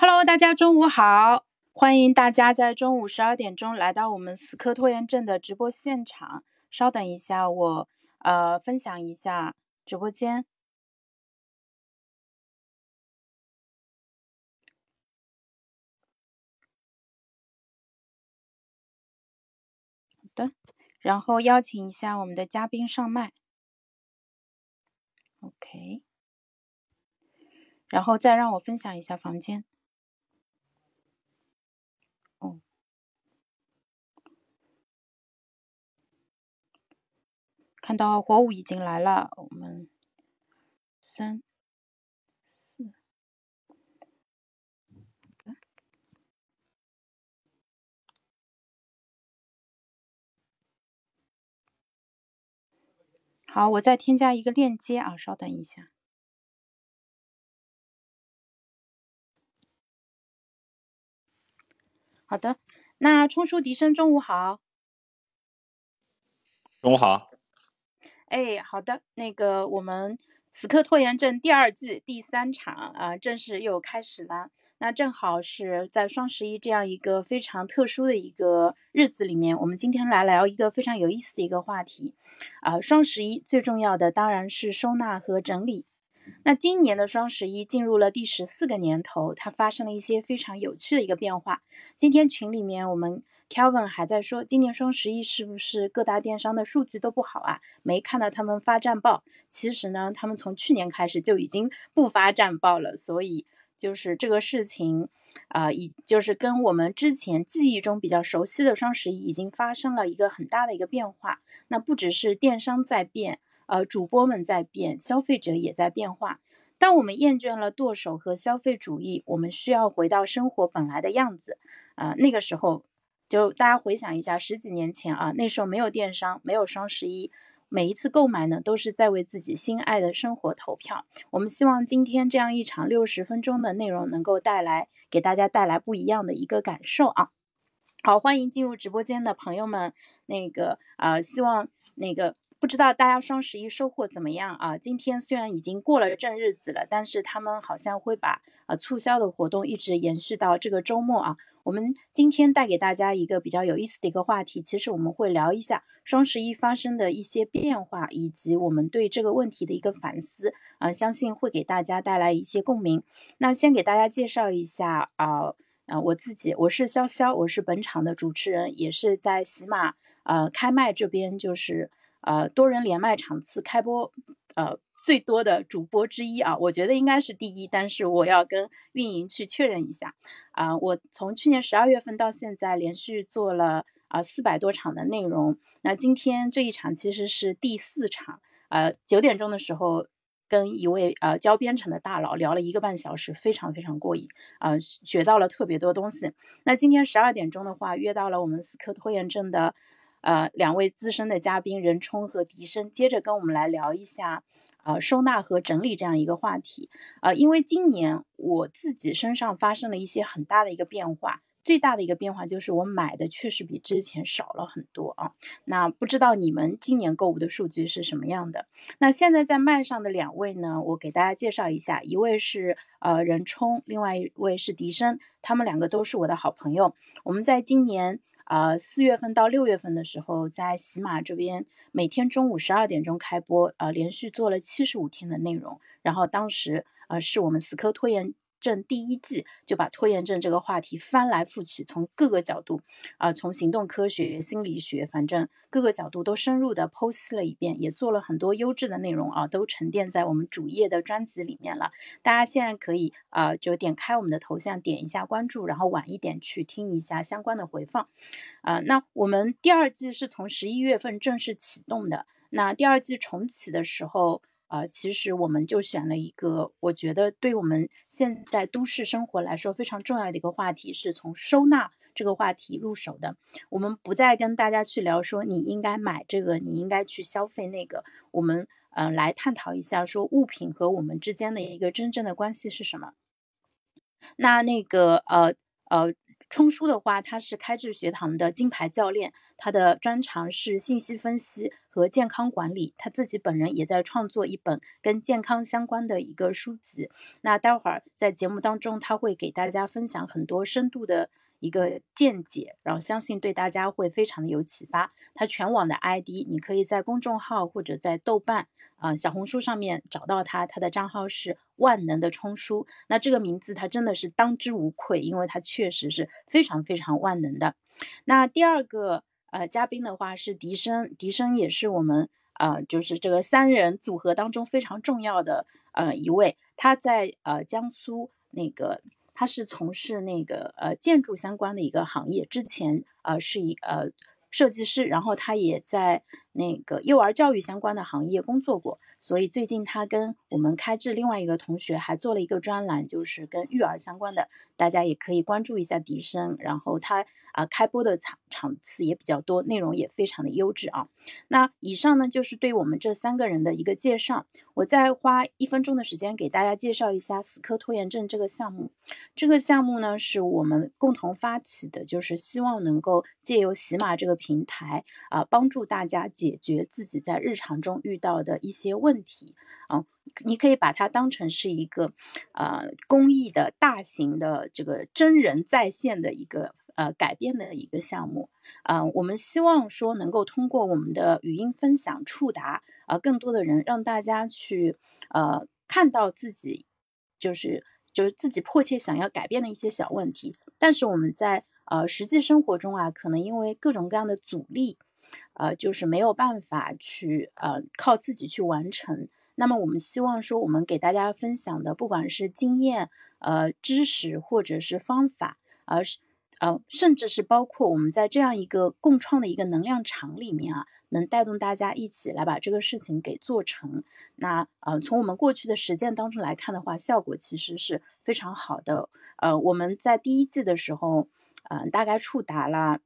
Hello，大家中午好！欢迎大家在中午十二点钟来到我们死磕拖延症的直播现场。稍等一下，我呃分享一下直播间。好的，然后邀请一下我们的嘉宾上麦。OK，然后再让我分享一下房间。看到火舞已经来了，我们三四好，我再添加一个链接啊，稍等一下。好的，那冲叔笛声，中午好。中午好。哎，好的，那个我们《死磕拖延症》第二季第三场啊，正式又开始了。那正好是在双十一这样一个非常特殊的一个日子里面，我们今天来聊一个非常有意思的一个话题啊。双十一最重要的当然是收纳和整理。那今年的双十一进入了第十四个年头，它发生了一些非常有趣的一个变化。今天群里面我们。Kevin 还在说，今年双十一是不是各大电商的数据都不好啊？没看到他们发战报。其实呢，他们从去年开始就已经不发战报了。所以就是这个事情，啊，已就是跟我们之前记忆中比较熟悉的双十一已经发生了一个很大的一个变化。那不只是电商在变，呃，主播们在变，消费者也在变化。当我们厌倦了剁手和消费主义，我们需要回到生活本来的样子。啊，那个时候。就大家回想一下，十几年前啊，那时候没有电商，没有双十一，每一次购买呢，都是在为自己心爱的生活投票。我们希望今天这样一场六十分钟的内容，能够带来给大家带来不一样的一个感受啊。好，欢迎进入直播间的朋友们，那个啊，希望那个不知道大家双十一收获怎么样啊？今天虽然已经过了正日子了，但是他们好像会把呃促销的活动一直延续到这个周末啊。我们今天带给大家一个比较有意思的一个话题，其实我们会聊一下双十一发生的一些变化，以及我们对这个问题的一个反思啊，相信会给大家带来一些共鸣。那先给大家介绍一下啊啊，我自己，我是潇潇，我是本场的主持人，也是在喜马呃开麦这边，就是呃多人连麦场次开播呃。最多的主播之一啊，我觉得应该是第一，但是我要跟运营去确认一下啊。我从去年十二月份到现在，连续做了啊四百多场的内容。那今天这一场其实是第四场，呃，九点钟的时候跟一位呃教编程的大佬聊了一个半小时，非常非常过瘾啊，学到了特别多东西。那今天十二点钟的话，约到了我们死磕拖延症的呃两位资深的嘉宾任冲和笛声，接着跟我们来聊一下。呃，收纳和整理这样一个话题，呃，因为今年我自己身上发生了一些很大的一个变化，最大的一个变化就是我买的确实比之前少了很多啊。那不知道你们今年购物的数据是什么样的？那现在在麦上的两位呢，我给大家介绍一下，一位是呃任冲，另外一位是笛声，他们两个都是我的好朋友。我们在今年。呃，四月份到六月份的时候，在喜马这边每天中午十二点钟开播，呃，连续做了七十五天的内容。然后当时，呃，是我们死磕拖延。症第一季就把拖延症这个话题翻来覆去，从各个角度，啊，从行动科学、心理学，反正各个角度都深入的剖析了一遍，也做了很多优质的内容啊，都沉淀在我们主页的专辑里面了。大家现在可以啊，就点开我们的头像，点一下关注，然后晚一点去听一下相关的回放。啊，那我们第二季是从十一月份正式启动的，那第二季重启的时候。啊，其实我们就选了一个，我觉得对我们现在都市生活来说非常重要的一个话题，是从收纳这个话题入手的。我们不再跟大家去聊说你应该买这个，你应该去消费那个。我们嗯来探讨一下，说物品和我们之间的一个真正的关系是什么。那那个呃呃，冲叔的话，他是开智学堂的金牌教练，他的专长是信息分析和健康管理。他自己本人也在创作一本跟健康相关的一个书籍。那待会儿在节目当中，他会给大家分享很多深度的。一个见解，然后相信对大家会非常的有启发。他全网的 ID，你可以在公众号或者在豆瓣、啊小红书上面找到他。他的账号是万能的冲叔。那这个名字他真的是当之无愧，因为他确实是非常非常万能的。那第二个呃嘉宾的话是笛声，笛声也是我们呃就是这个三人组合当中非常重要的呃一位。他在呃江苏那个。他是从事那个呃建筑相关的一个行业，之前呃是一呃设计师，然后他也在那个幼儿教育相关的行业工作过。所以最近他跟我们开智另外一个同学还做了一个专栏，就是跟育儿相关的，大家也可以关注一下笛声。然后他啊开播的场场次也比较多，内容也非常的优质啊。那以上呢就是对我们这三个人的一个介绍。我再花一分钟的时间给大家介绍一下死磕拖延症这个项目。这个项目呢是我们共同发起的，就是希望能够借由喜马这个平台啊，帮助大家解决自己在日常中遇到的一些问。题啊，你可以把它当成是一个呃公益的大型的这个真人在线的一个呃改变的一个项目啊。我们希望说能够通过我们的语音分享触达啊更多的人，让大家去呃看到自己就是就是自己迫切想要改变的一些小问题。但是我们在呃实际生活中啊，可能因为各种各样的阻力。呃，就是没有办法去呃靠自己去完成。那么我们希望说，我们给大家分享的，不管是经验、呃知识或者是方法，而是呃甚至是包括我们在这样一个共创的一个能量场里面啊，能带动大家一起来把这个事情给做成。那呃从我们过去的实践当中来看的话，效果其实是非常好的。呃，我们在第一季的时候，嗯，大概触达了。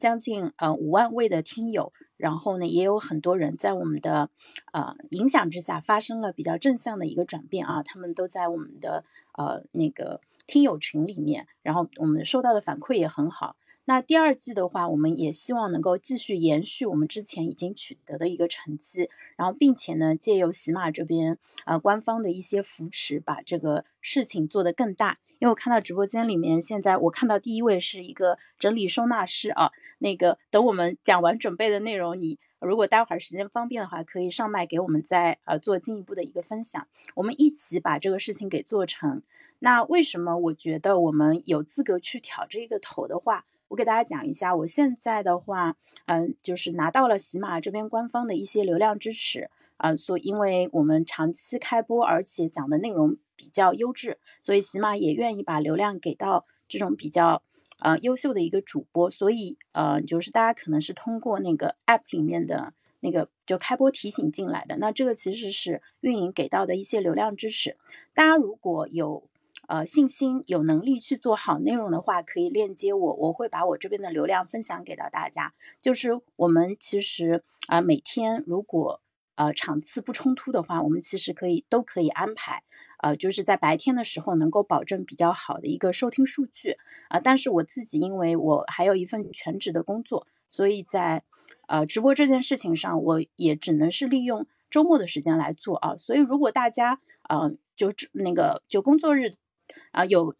将近呃五万位的听友，然后呢，也有很多人在我们的呃影响之下发生了比较正向的一个转变啊，他们都在我们的呃那个听友群里面，然后我们收到的反馈也很好。那第二季的话，我们也希望能够继续延续我们之前已经取得的一个成绩，然后并且呢，借由喜马这边呃官方的一些扶持，把这个事情做得更大。因为我看到直播间里面，现在我看到第一位是一个整理收纳师啊。那个等我们讲完准备的内容，你如果待会儿时间方便的话，可以上麦给我们再呃做进一步的一个分享，我们一起把这个事情给做成。那为什么我觉得我们有资格去挑这个头的话，我给大家讲一下，我现在的话，嗯，就是拿到了喜马这边官方的一些流量支持啊，所因为我们长期开播，而且讲的内容。比较优质，所以喜马也愿意把流量给到这种比较呃优秀的一个主播，所以呃就是大家可能是通过那个 app 里面的那个就开播提醒进来的，那这个其实是运营给到的一些流量支持。大家如果有呃信心、有能力去做好内容的话，可以链接我，我会把我这边的流量分享给到大家。就是我们其实啊每天如果呃场次不冲突的话，我们其实可以都可以安排。呃，就是在白天的时候能够保证比较好的一个收听数据啊，但是我自己因为我还有一份全职的工作，所以在呃直播这件事情上，我也只能是利用周末的时间来做啊。所以如果大家呃就那个就工作日啊有。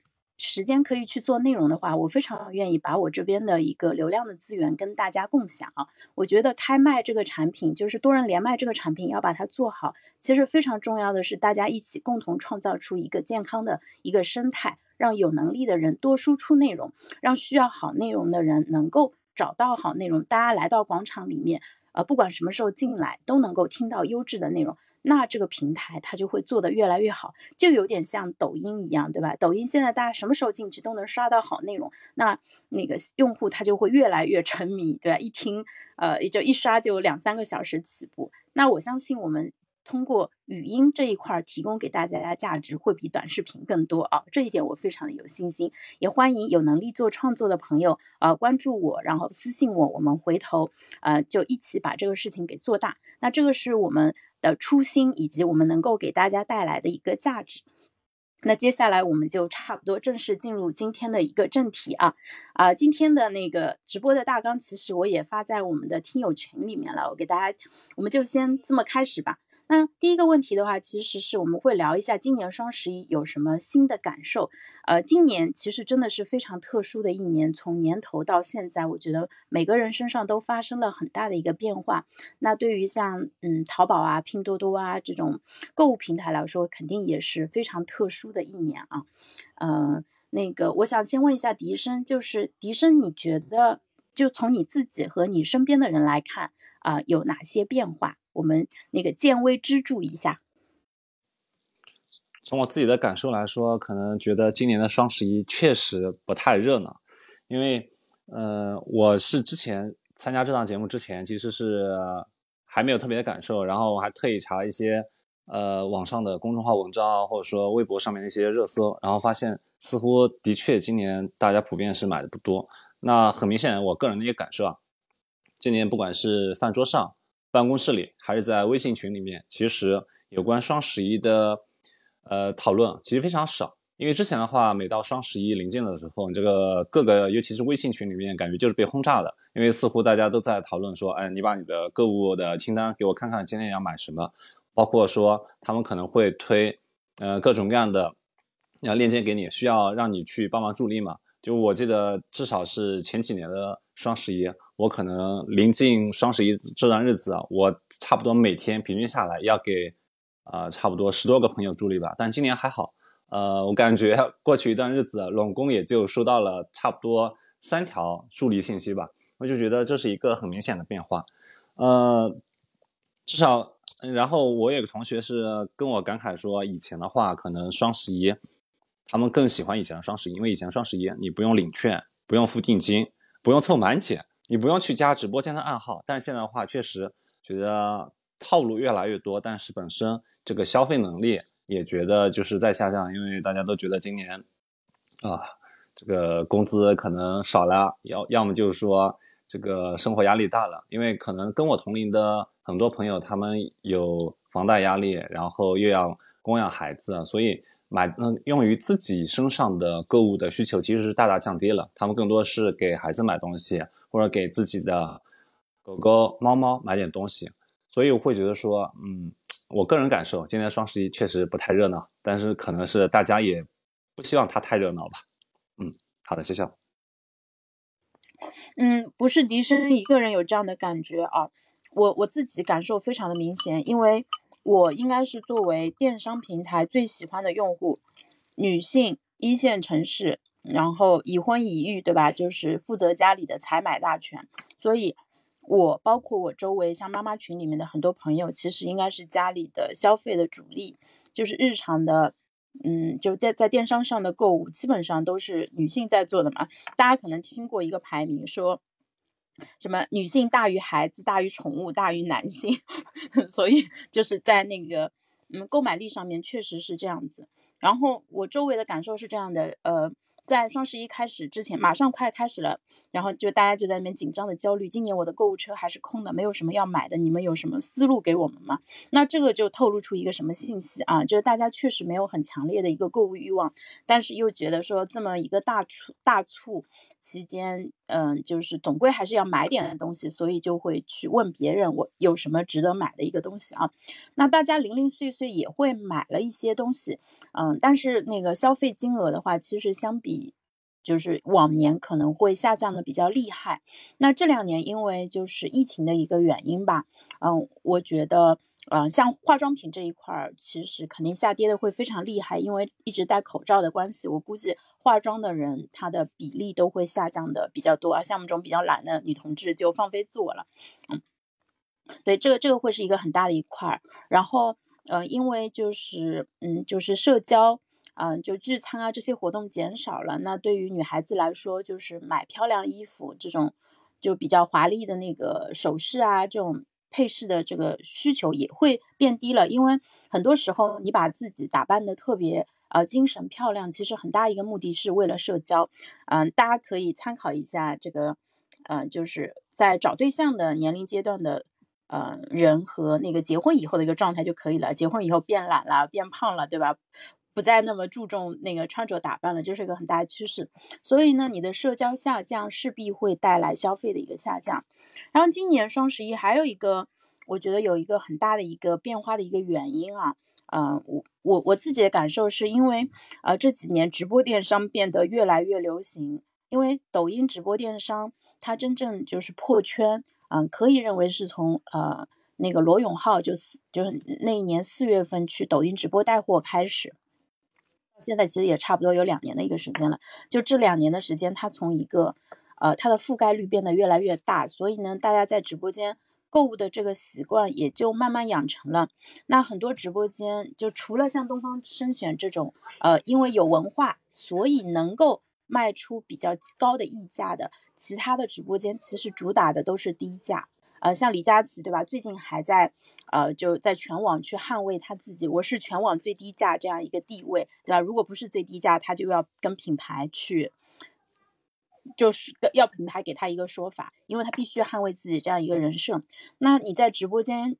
时间可以去做内容的话，我非常愿意把我这边的一个流量的资源跟大家共享。我觉得开麦这个产品，就是多人连麦这个产品，要把它做好，其实非常重要的是大家一起共同创造出一个健康的一个生态，让有能力的人多输出内容，让需要好内容的人能够找到好内容。大家来到广场里面，呃，不管什么时候进来，都能够听到优质的内容。那这个平台它就会做得越来越好，就有点像抖音一样，对吧？抖音现在大家什么时候进去都能刷到好内容，那那个用户他就会越来越沉迷，对吧？一听，呃，也就一刷就两三个小时起步。那我相信我们。通过语音这一块提供给大家的价值会比短视频更多啊，这一点我非常的有信心，也欢迎有能力做创作的朋友呃关注我，然后私信我，我们回头呃就一起把这个事情给做大。那这个是我们的初心，以及我们能够给大家带来的一个价值。那接下来我们就差不多正式进入今天的一个正题啊啊，今天的那个直播的大纲其实我也发在我们的听友群里面了，我给大家，我们就先这么开始吧。那第一个问题的话，其实是我们会聊一下今年双十一有什么新的感受。呃，今年其实真的是非常特殊的一年，从年头到现在，我觉得每个人身上都发生了很大的一个变化。那对于像嗯淘宝啊、拼多多啊这种购物平台来说，肯定也是非常特殊的一年啊。嗯，那个我想先问一下笛声，就是笛声，你觉得就从你自己和你身边的人来看啊，有哪些变化？我们那个见微知著一下。从我自己的感受来说，可能觉得今年的双十一确实不太热闹，因为，呃，我是之前参加这档节目之前，其实是还没有特别的感受，然后我还特意查了一些，呃，网上的公众号文章，或者说微博上面的一些热搜，然后发现似乎的确今年大家普遍是买的不多。那很明显，我个人的一个感受啊，今年不管是饭桌上。办公室里还是在微信群里面，其实有关双十一的呃讨论其实非常少。因为之前的话，每到双十一临近的时候，这个各个尤其是微信群里面，感觉就是被轰炸的。因为似乎大家都在讨论说，哎，你把你的购物的清单给我看看，今天要买什么。包括说他们可能会推呃各种各样的要链接给你，需要让你去帮忙助力嘛。就我记得，至少是前几年的双十一。我可能临近双十一这段日子啊，我差不多每天平均下来要给，呃，差不多十多个朋友助力吧。但今年还好，呃，我感觉 过去一段日子，拢共也就收到了差不多三条助力信息吧。我就觉得这是一个很明显的变化，呃，至少，然后我有个同学是跟我感慨说，以前的话可能双十一，他们更喜欢以前的双十一，因为以前双十一你不用领券，不用付定金，不用凑满减。你不用去加直播间的暗号，但是现在的话，确实觉得套路越来越多，但是本身这个消费能力也觉得就是在下降，因为大家都觉得今年啊，这个工资可能少了，要要么就是说这个生活压力大了，因为可能跟我同龄的很多朋友，他们有房贷压力，然后又要供养孩子，所以买嗯用于自己身上的购物的需求其实是大大降低了，他们更多是给孩子买东西。或者给自己的狗狗、猫猫买点东西，所以我会觉得说，嗯，我个人感受，今年双十一确实不太热闹，但是可能是大家也不希望它太热闹吧。嗯，好的，谢谢。嗯，不是笛声一个人有这样的感觉啊，我我自己感受非常的明显，因为我应该是作为电商平台最喜欢的用户，女性一线城市。然后已婚已育，对吧？就是负责家里的采买大权，所以，我包括我周围像妈妈群里面的很多朋友，其实应该是家里的消费的主力，就是日常的，嗯，就在在电商上的购物，基本上都是女性在做的嘛。大家可能听过一个排名，说什么女性大于孩子，大于宠物，大于男性，所以就是在那个嗯购买力上面确实是这样子。然后我周围的感受是这样的，呃。在双十一开始之前，马上快开始了，然后就大家就在那边紧张的焦虑。今年我的购物车还是空的，没有什么要买的，你们有什么思路给我们吗？那这个就透露出一个什么信息啊？就是大家确实没有很强烈的一个购物欲望，但是又觉得说这么一个大促大促期间，嗯，就是总归还是要买点的东西，所以就会去问别人我有什么值得买的一个东西啊？那大家零零碎碎也会买了一些东西，嗯，但是那个消费金额的话，其实相比。就是往年可能会下降的比较厉害，那这两年因为就是疫情的一个原因吧，嗯，我觉得，嗯，像化妆品这一块儿，其实肯定下跌的会非常厉害，因为一直戴口罩的关系，我估计化妆的人他的比例都会下降的比较多啊，像我们这种比较懒的女同志就放飞自我了，嗯，对，这个这个会是一个很大的一块儿，然后，呃，因为就是，嗯，就是社交。嗯，就聚餐啊这些活动减少了，那对于女孩子来说，就是买漂亮衣服这种，就比较华丽的那个首饰啊，这种配饰的这个需求也会变低了。因为很多时候你把自己打扮的特别呃精神漂亮，其实很大一个目的是为了社交。嗯，大家可以参考一下这个，呃，就是在找对象的年龄阶段的。呃，人和那个结婚以后的一个状态就可以了。结婚以后变懒了，变胖了，对吧？不再那么注重那个穿着打扮了，这是一个很大的趋势。所以呢，你的社交下降势必会带来消费的一个下降。然后今年双十一还有一个，我觉得有一个很大的一个变化的一个原因啊，嗯，我我我自己的感受是因为呃这几年直播电商变得越来越流行，因为抖音直播电商它真正就是破圈，嗯，可以认为是从呃那个罗永浩就四就是那一年四月份去抖音直播带货开始。现在其实也差不多有两年的一个时间了，就这两年的时间，它从一个，呃，它的覆盖率变得越来越大，所以呢，大家在直播间购物的这个习惯也就慢慢养成了。那很多直播间就除了像东方甄选这种，呃，因为有文化，所以能够卖出比较高的溢价的，其他的直播间其实主打的都是低价。呃，像李佳琦对吧？最近还在，呃，就在全网去捍卫他自己，我是全网最低价这样一个地位，对吧？如果不是最低价，他就要跟品牌去，就是要品牌给他一个说法，因为他必须捍卫自己这样一个人设。那你在直播间，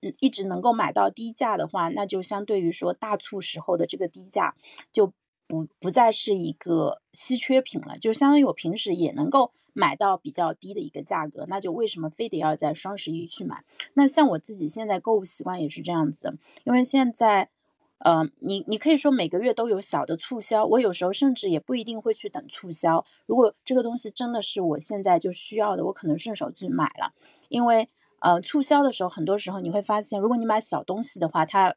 嗯，一直能够买到低价的话，那就相对于说大促时候的这个低价，就不不再是一个稀缺品了，就相当于我平时也能够。买到比较低的一个价格，那就为什么非得要在双十一去买？那像我自己现在购物习惯也是这样子，因为现在，呃，你你可以说每个月都有小的促销，我有时候甚至也不一定会去等促销。如果这个东西真的是我现在就需要的，我可能顺手去买了。因为，呃，促销的时候，很多时候你会发现，如果你买小东西的话，它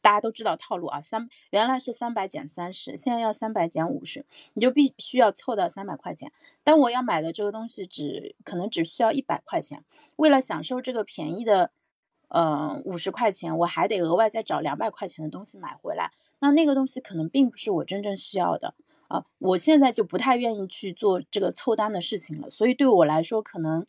大家都知道套路啊，三原来是三百减三十，现在要三百减五十，你就必须要凑到三百块钱。但我要买的这个东西只可能只需要一百块钱，为了享受这个便宜的，呃五十块钱，我还得额外再找两百块钱的东西买回来。那那个东西可能并不是我真正需要的啊，我现在就不太愿意去做这个凑单的事情了。所以对我来说，可能。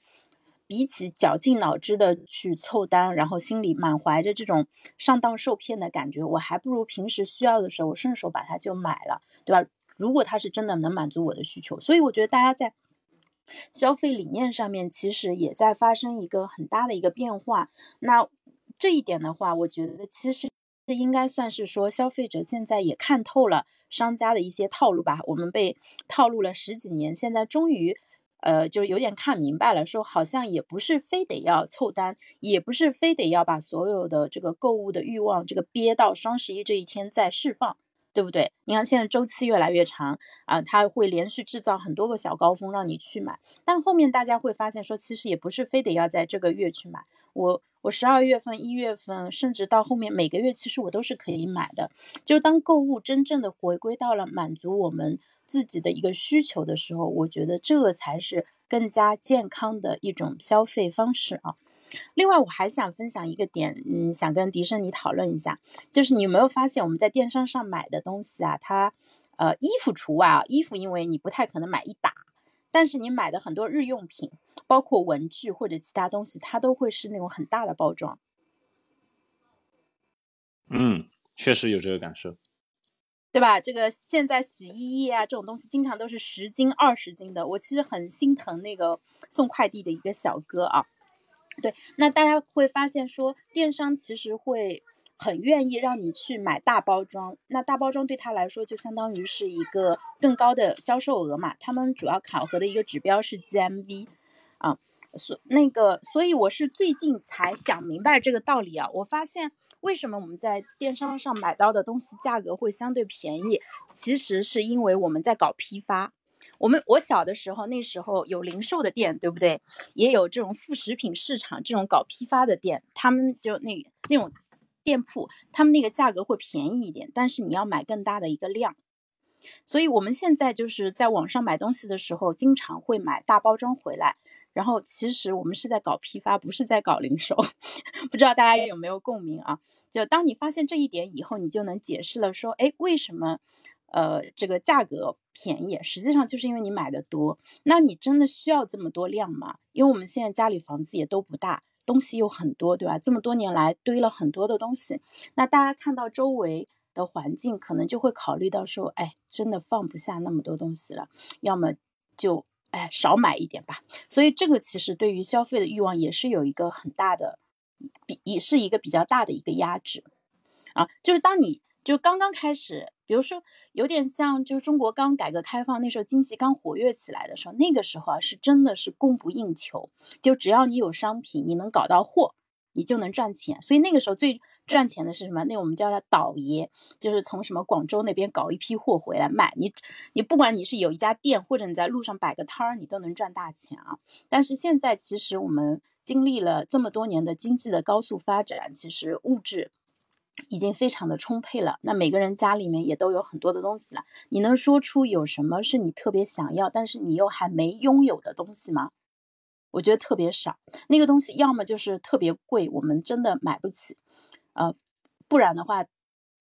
比起绞尽脑汁的去凑单，然后心里满怀着这种上当受骗的感觉，我还不如平时需要的时候，我顺手把它就买了，对吧？如果它是真的能满足我的需求，所以我觉得大家在消费理念上面其实也在发生一个很大的一个变化。那这一点的话，我觉得其实是应该算是说消费者现在也看透了商家的一些套路吧。我们被套路了十几年，现在终于。呃，就有点看明白了，说好像也不是非得要凑单，也不是非得要把所有的这个购物的欲望这个憋到双十一这一天再释放，对不对？你看现在周期越来越长啊，它会连续制造很多个小高峰让你去买，但后面大家会发现说，其实也不是非得要在这个月去买，我我十二月份、一月份，甚至到后面每个月，其实我都是可以买的。就当购物真正的回归到了满足我们。自己的一个需求的时候，我觉得这才是更加健康的一种消费方式啊。另外，我还想分享一个点，嗯，想跟迪生你讨论一下，就是你有没有发现我们在电商上买的东西啊，它，呃，衣服除外啊，衣服因为你不太可能买一打，但是你买的很多日用品，包括文具或者其他东西，它都会是那种很大的包装。嗯，确实有这个感受。对吧？这个现在洗衣液啊，这种东西经常都是十斤、二十斤的。我其实很心疼那个送快递的一个小哥啊。对，那大家会发现说，电商其实会很愿意让你去买大包装。那大包装对他来说，就相当于是一个更高的销售额嘛。他们主要考核的一个指标是 GMV 啊。所那个，所以我是最近才想明白这个道理啊。我发现。为什么我们在电商上买到的东西价格会相对便宜？其实是因为我们在搞批发。我们我小的时候，那时候有零售的店，对不对？也有这种副食品市场这种搞批发的店，他们就那那种店铺，他们那个价格会便宜一点，但是你要买更大的一个量。所以我们现在就是在网上买东西的时候，经常会买大包装回来。然后其实我们是在搞批发，不是在搞零售，不知道大家有没有共鸣啊？就当你发现这一点以后，你就能解释了，说，哎，为什么，呃，这个价格便宜？实际上就是因为你买的多。那你真的需要这么多量吗？因为我们现在家里房子也都不大，东西又很多，对吧？这么多年来堆了很多的东西，那大家看到周围的环境，可能就会考虑到说，哎，真的放不下那么多东西了，要么就。哎，少买一点吧。所以这个其实对于消费的欲望也是有一个很大的，比也是一个比较大的一个压制啊。就是当你就刚刚开始，比如说有点像，就是中国刚改革开放那时候，经济刚活跃起来的时候，那个时候啊，是真的是供不应求，就只要你有商品，你能搞到货。你就能赚钱，所以那个时候最赚钱的是什么？那我们叫他倒爷，就是从什么广州那边搞一批货回来卖。你你不管你是有一家店，或者你在路上摆个摊儿，你都能赚大钱啊。但是现在其实我们经历了这么多年的经济的高速发展，其实物质已经非常的充沛了。那每个人家里面也都有很多的东西了。你能说出有什么是你特别想要，但是你又还没拥有的东西吗？我觉得特别少，那个东西要么就是特别贵，我们真的买不起，呃，不然的话，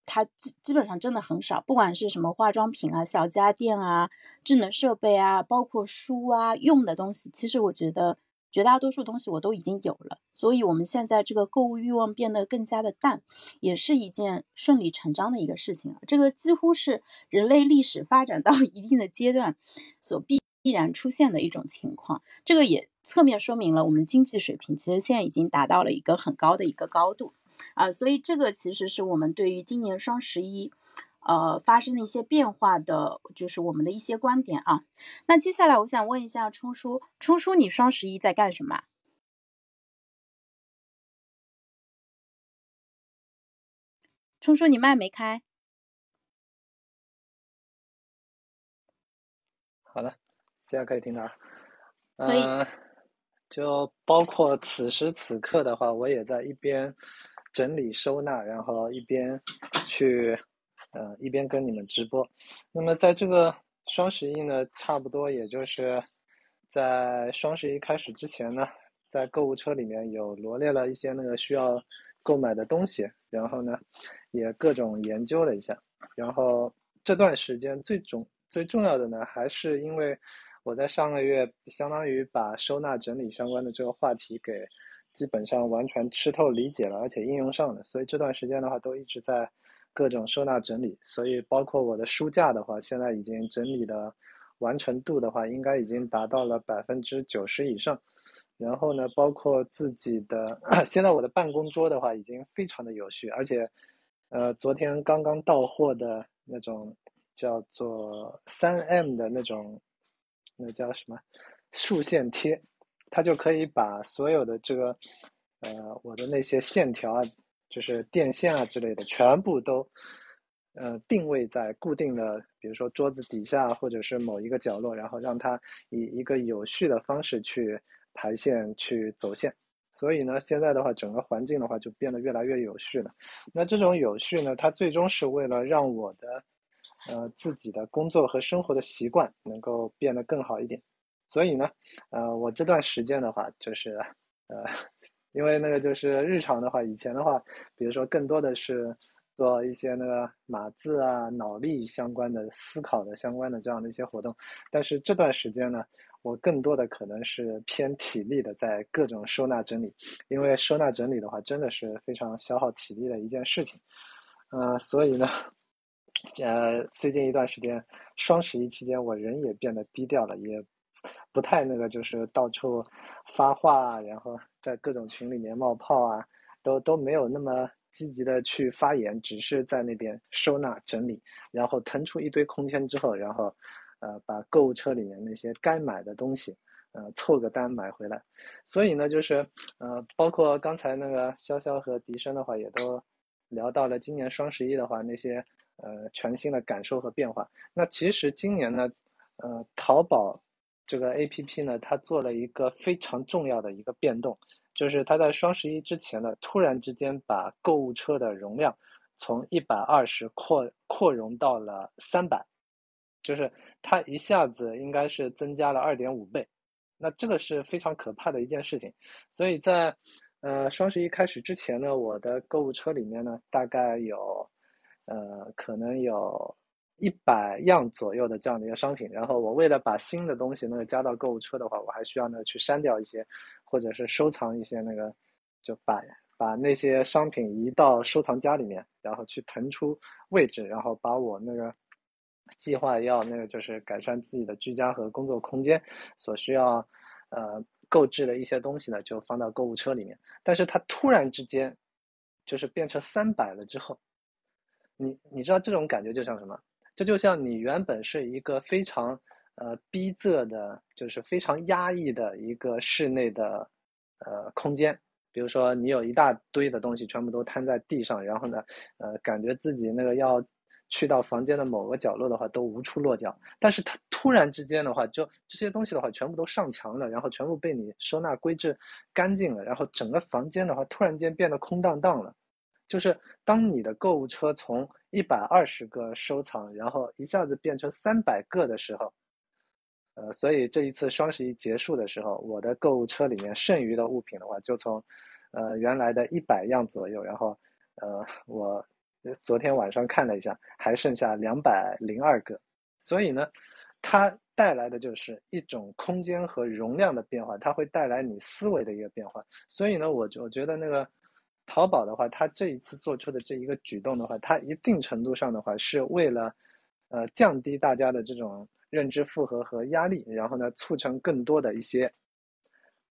它基基本上真的很少。不管是什么化妆品啊、小家电啊、智能设备啊，包括书啊、用的东西，其实我觉得绝大多数东西我都已经有了。所以，我们现在这个购物欲望变得更加的淡，也是一件顺理成章的一个事情啊。这个几乎是人类历史发展到 一定的阶段所必必然出现的一种情况。这个也。侧面说明了我们经济水平其实现在已经达到了一个很高的一个高度啊，所以这个其实是我们对于今年双十一，呃发生的一些变化的，就是我们的一些观点啊。那接下来我想问一下冲叔，冲叔你双十一在干什么？冲叔你麦没开。好的，现在可以听到。可以。就包括此时此刻的话，我也在一边整理收纳，然后一边去呃一边跟你们直播。那么在这个双十一呢，差不多也就是在双十一开始之前呢，在购物车里面有罗列了一些那个需要购买的东西，然后呢也各种研究了一下。然后这段时间最重最重要的呢，还是因为。我在上个月相当于把收纳整理相关的这个话题给基本上完全吃透理解了，而且应用上了，所以这段时间的话都一直在各种收纳整理，所以包括我的书架的话，现在已经整理的完成度的话，应该已经达到了百分之九十以上。然后呢，包括自己的，现在我的办公桌的话已经非常的有序，而且呃，昨天刚刚到货的那种叫做三 M 的那种。那叫什么竖线贴，它就可以把所有的这个呃我的那些线条啊，就是电线啊之类的，全部都呃定位在固定的，比如说桌子底下或者是某一个角落，然后让它以一个有序的方式去排线去走线。所以呢，现在的话，整个环境的话就变得越来越有序了。那这种有序呢，它最终是为了让我的。呃，自己的工作和生活的习惯能够变得更好一点，所以呢，呃，我这段时间的话，就是呃，因为那个就是日常的话，以前的话，比如说更多的是做一些那个码字啊、脑力相关的思考的相关的这样的一些活动，但是这段时间呢，我更多的可能是偏体力的，在各种收纳整理，因为收纳整理的话，真的是非常消耗体力的一件事情，呃，所以呢。呃，最近一段时间，双十一期间，我人也变得低调了，也不太那个，就是到处发话，然后在各种群里面冒泡啊，都都没有那么积极的去发言，只是在那边收纳整理，然后腾出一堆空间之后，然后呃，把购物车里面那些该买的东西，呃，凑个单买回来。所以呢，就是呃，包括刚才那个潇潇和笛声的话，也都聊到了今年双十一的话那些。呃，全新的感受和变化。那其实今年呢，呃，淘宝这个 A P P 呢，它做了一个非常重要的一个变动，就是它在双十一之前呢，突然之间把购物车的容量从一百二十扩扩容到了三百，就是它一下子应该是增加了二点五倍。那这个是非常可怕的一件事情。所以在呃双十一开始之前呢，我的购物车里面呢，大概有。呃，可能有一百样左右的这样的一个商品，然后我为了把新的东西那个加到购物车的话，我还需要呢去删掉一些，或者是收藏一些那个，就把把那些商品移到收藏夹里面，然后去腾出位置，然后把我那个计划要那个就是改善自己的居家和工作空间所需要呃购置的一些东西呢，就放到购物车里面。但是它突然之间就是变成三百了之后。你你知道这种感觉就像什么？这就像你原本是一个非常呃逼仄的，就是非常压抑的一个室内的呃空间。比如说你有一大堆的东西全部都摊在地上，然后呢，呃，感觉自己那个要去到房间的某个角落的话都无处落脚。但是它突然之间的话，就这些东西的话全部都上墙了，然后全部被你收纳归置干净了，然后整个房间的话突然间变得空荡荡了。就是当你的购物车从一百二十个收藏，然后一下子变成三百个的时候，呃，所以这一次双十一结束的时候，我的购物车里面剩余的物品的话，就从呃原来的一百样左右，然后呃我昨天晚上看了一下，还剩下两百零二个。所以呢，它带来的就是一种空间和容量的变化，它会带来你思维的一个变化。所以呢，我我觉得那个。淘宝的话，它这一次做出的这一个举动的话，它一定程度上的话是为了，呃，降低大家的这种认知负荷和压力，然后呢，促成更多的一些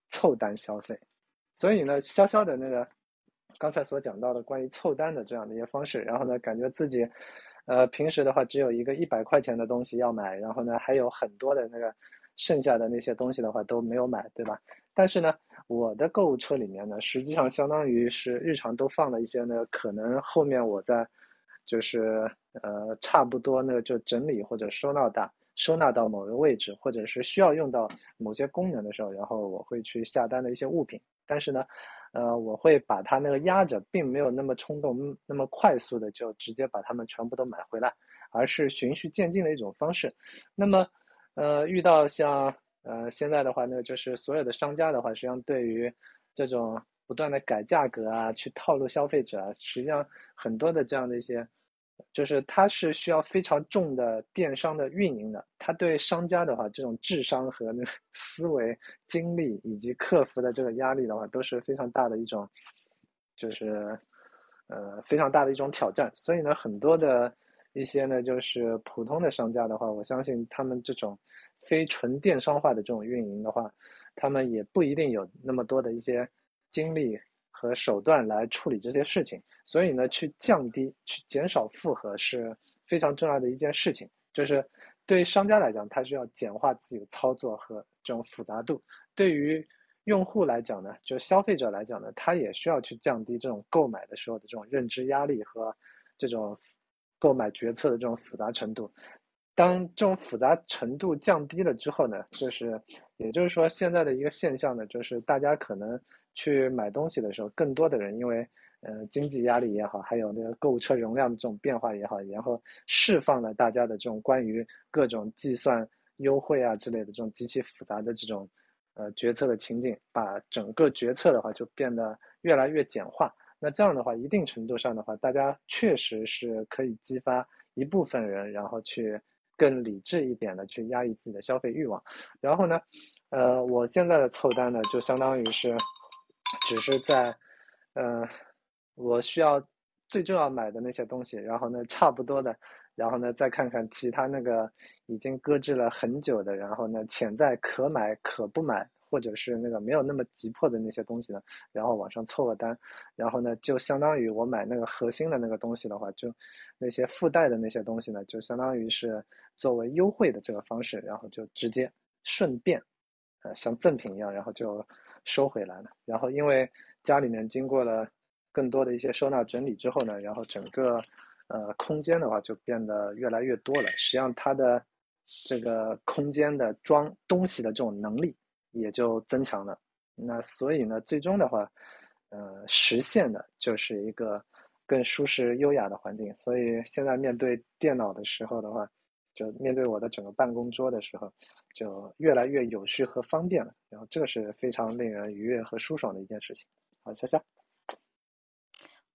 凑单消费。所以呢，潇潇的那个刚才所讲到的关于凑单的这样的一些方式，然后呢，感觉自己，呃，平时的话只有一个一百块钱的东西要买，然后呢，还有很多的那个剩下的那些东西的话都没有买，对吧？但是呢。我的购物车里面呢，实际上相当于是日常都放了一些呢，可能后面我在，就是呃差不多呢就整理或者收纳到收纳到某个位置，或者是需要用到某些功能的时候，然后我会去下单的一些物品。但是呢，呃，我会把它那个压着，并没有那么冲动，那么快速的就直接把它们全部都买回来，而是循序渐进的一种方式。那么，呃，遇到像。呃，现在的话呢，就是所有的商家的话，实际上对于这种不断的改价格啊，去套路消费者啊，实际上很多的这样的一些，就是它是需要非常重的电商的运营的，它对商家的话，这种智商和那个 思维、精力以及克服的这个压力的话，都是非常大的一种，就是呃非常大的一种挑战。所以呢，很多的一些呢，就是普通的商家的话，我相信他们这种。非纯电商化的这种运营的话，他们也不一定有那么多的一些精力和手段来处理这些事情，所以呢，去降低、去减少负荷是非常重要的一件事情。就是对商家来讲，他需要简化自己的操作和这种复杂度；对于用户来讲呢，就消费者来讲呢，他也需要去降低这种购买的时候的这种认知压力和这种购买决策的这种复杂程度。当这种复杂程度降低了之后呢，就是，也就是说，现在的一个现象呢，就是大家可能去买东西的时候，更多的人因为，呃，经济压力也好，还有那个购物车容量的这种变化也好，然后释放了大家的这种关于各种计算优惠啊之类的这种极其复杂的这种，呃，决策的情景，把整个决策的话就变得越来越简化。那这样的话，一定程度上的话，大家确实是可以激发一部分人，然后去。更理智一点的去压抑自己的消费欲望，然后呢，呃，我现在的凑单呢，就相当于是，只是在，呃，我需要最重要买的那些东西，然后呢，差不多的，然后呢，再看看其他那个已经搁置了很久的，然后呢，潜在可买可不买。或者是那个没有那么急迫的那些东西呢，然后往上凑个单，然后呢，就相当于我买那个核心的那个东西的话，就那些附带的那些东西呢，就相当于是作为优惠的这个方式，然后就直接顺便，呃，像赠品一样，然后就收回来了。然后因为家里面经过了更多的一些收纳整理之后呢，然后整个呃空间的话就变得越来越多了。实际上它的这个空间的装东西的这种能力。也就增强了，那所以呢，最终的话，呃，实现的就是一个更舒适优雅的环境。所以现在面对电脑的时候的话，就面对我的整个办公桌的时候，就越来越有序和方便了。然后这个是非常令人愉悦和舒爽的一件事情。好，潇潇。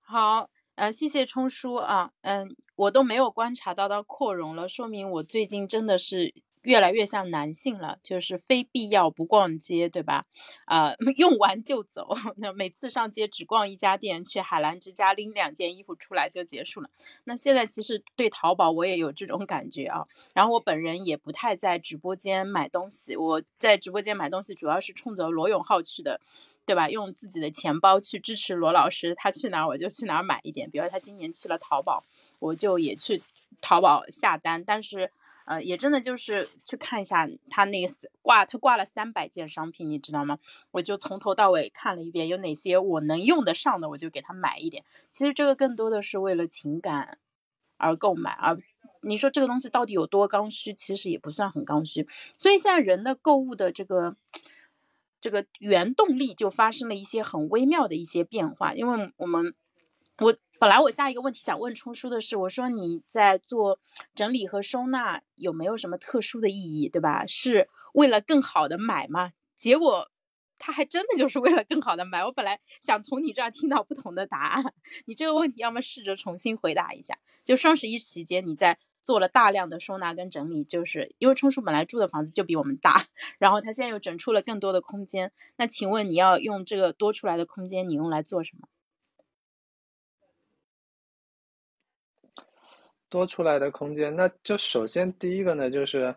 好，呃，谢谢冲叔啊，嗯，我都没有观察到到扩容了，说明我最近真的是。越来越像男性了，就是非必要不逛街，对吧？啊，用完就走。那每次上街只逛一家店，去海澜之家拎两件衣服出来就结束了。那现在其实对淘宝我也有这种感觉啊。然后我本人也不太在直播间买东西，我在直播间买东西主要是冲着罗永浩去的，对吧？用自己的钱包去支持罗老师，他去哪儿我就去哪儿买一点。比如他今年去了淘宝。我就也去淘宝下单，但是呃，也真的就是去看一下他那个挂，他挂了三百件商品，你知道吗？我就从头到尾看了一遍，有哪些我能用得上的，我就给他买一点。其实这个更多的是为了情感而购买，而你说这个东西到底有多刚需？其实也不算很刚需。所以现在人的购物的这个这个原动力就发生了一些很微妙的一些变化，因为我们我。本来我下一个问题想问冲叔的是，我说你在做整理和收纳有没有什么特殊的意义，对吧？是为了更好的买吗？结果他还真的就是为了更好的买。我本来想从你这儿听到不同的答案，你这个问题要么试着重新回答一下。就双十一期间你在做了大量的收纳跟整理，就是因为冲叔本来住的房子就比我们大，然后他现在又整出了更多的空间。那请问你要用这个多出来的空间，你用来做什么？多出来的空间，那就首先第一个呢，就是，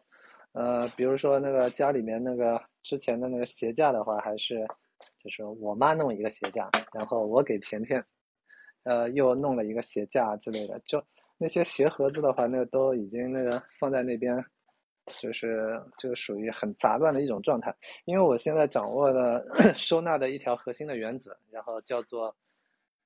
呃，比如说那个家里面那个之前的那个鞋架的话，还是，就是我妈弄一个鞋架，然后我给甜甜，呃，又弄了一个鞋架之类的。就那些鞋盒子的话，那个都已经那个放在那边，就是就属于很杂乱的一种状态。因为我现在掌握了 收纳的一条核心的原则，然后叫做。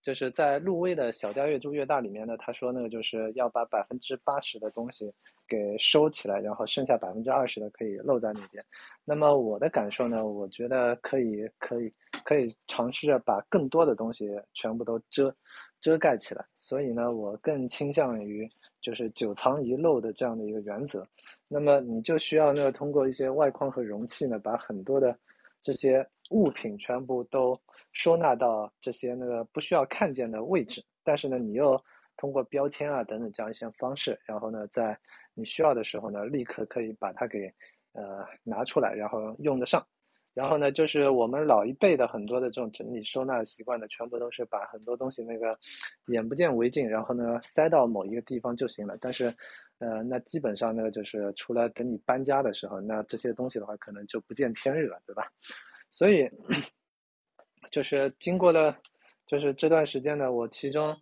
就是在陆威的小家越住越大里面呢，他说那个就是要把百分之八十的东西给收起来，然后剩下百分之二十的可以露在那边。那么我的感受呢，我觉得可以可以可以尝试着把更多的东西全部都遮遮盖起来。所以呢，我更倾向于就是九藏一漏的这样的一个原则。那么你就需要那个通过一些外框和容器呢，把很多的这些。物品全部都收纳到这些那个不需要看见的位置，但是呢，你又通过标签啊等等这样一些方式，然后呢，在你需要的时候呢，立刻可以把它给呃拿出来，然后用得上。然后呢，就是我们老一辈的很多的这种整理收纳习惯呢，全部都是把很多东西那个眼不见为净，然后呢塞到某一个地方就行了。但是，呃，那基本上呢，就是除了等你搬家的时候，那这些东西的话，可能就不见天日了，对吧？所以，就是经过了，就是这段时间呢，我其中，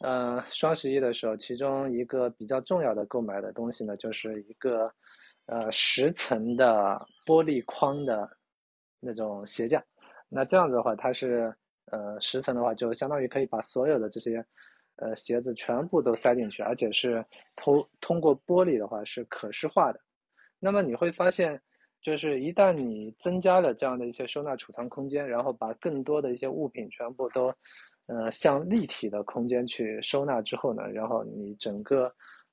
呃，双十一的时候，其中一个比较重要的购买的东西呢，就是一个，呃，十层的玻璃框的那种鞋架。那这样子的话，它是，呃，十层的话，就相当于可以把所有的这些，呃，鞋子全部都塞进去，而且是通通过玻璃的话是可视化的。那么你会发现。就是一旦你增加了这样的一些收纳储藏空间，然后把更多的一些物品全部都，呃，向立体的空间去收纳之后呢，然后你整个，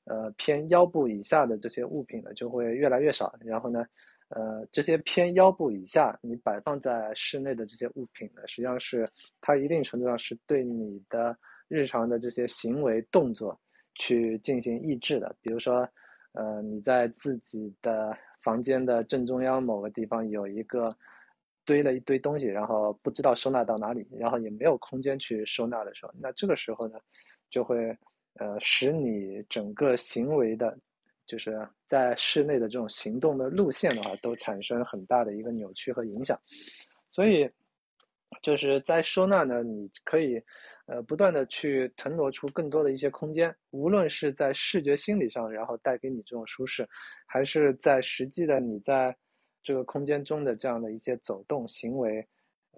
呃，偏腰部以下的这些物品呢就会越来越少。然后呢，呃，这些偏腰部以下你摆放在室内的这些物品呢，实际上是它一定程度上是对你的日常的这些行为动作去进行抑制的。比如说，呃，你在自己的房间的正中央某个地方有一个堆了一堆东西，然后不知道收纳到哪里，然后也没有空间去收纳的时候，那这个时候呢，就会呃使你整个行为的，就是在室内的这种行动的路线的话，都产生很大的一个扭曲和影响。所以就是在收纳呢，你可以。呃，不断的去腾挪出更多的一些空间，无论是在视觉心理上，然后带给你这种舒适，还是在实际的你在这个空间中的这样的一些走动行为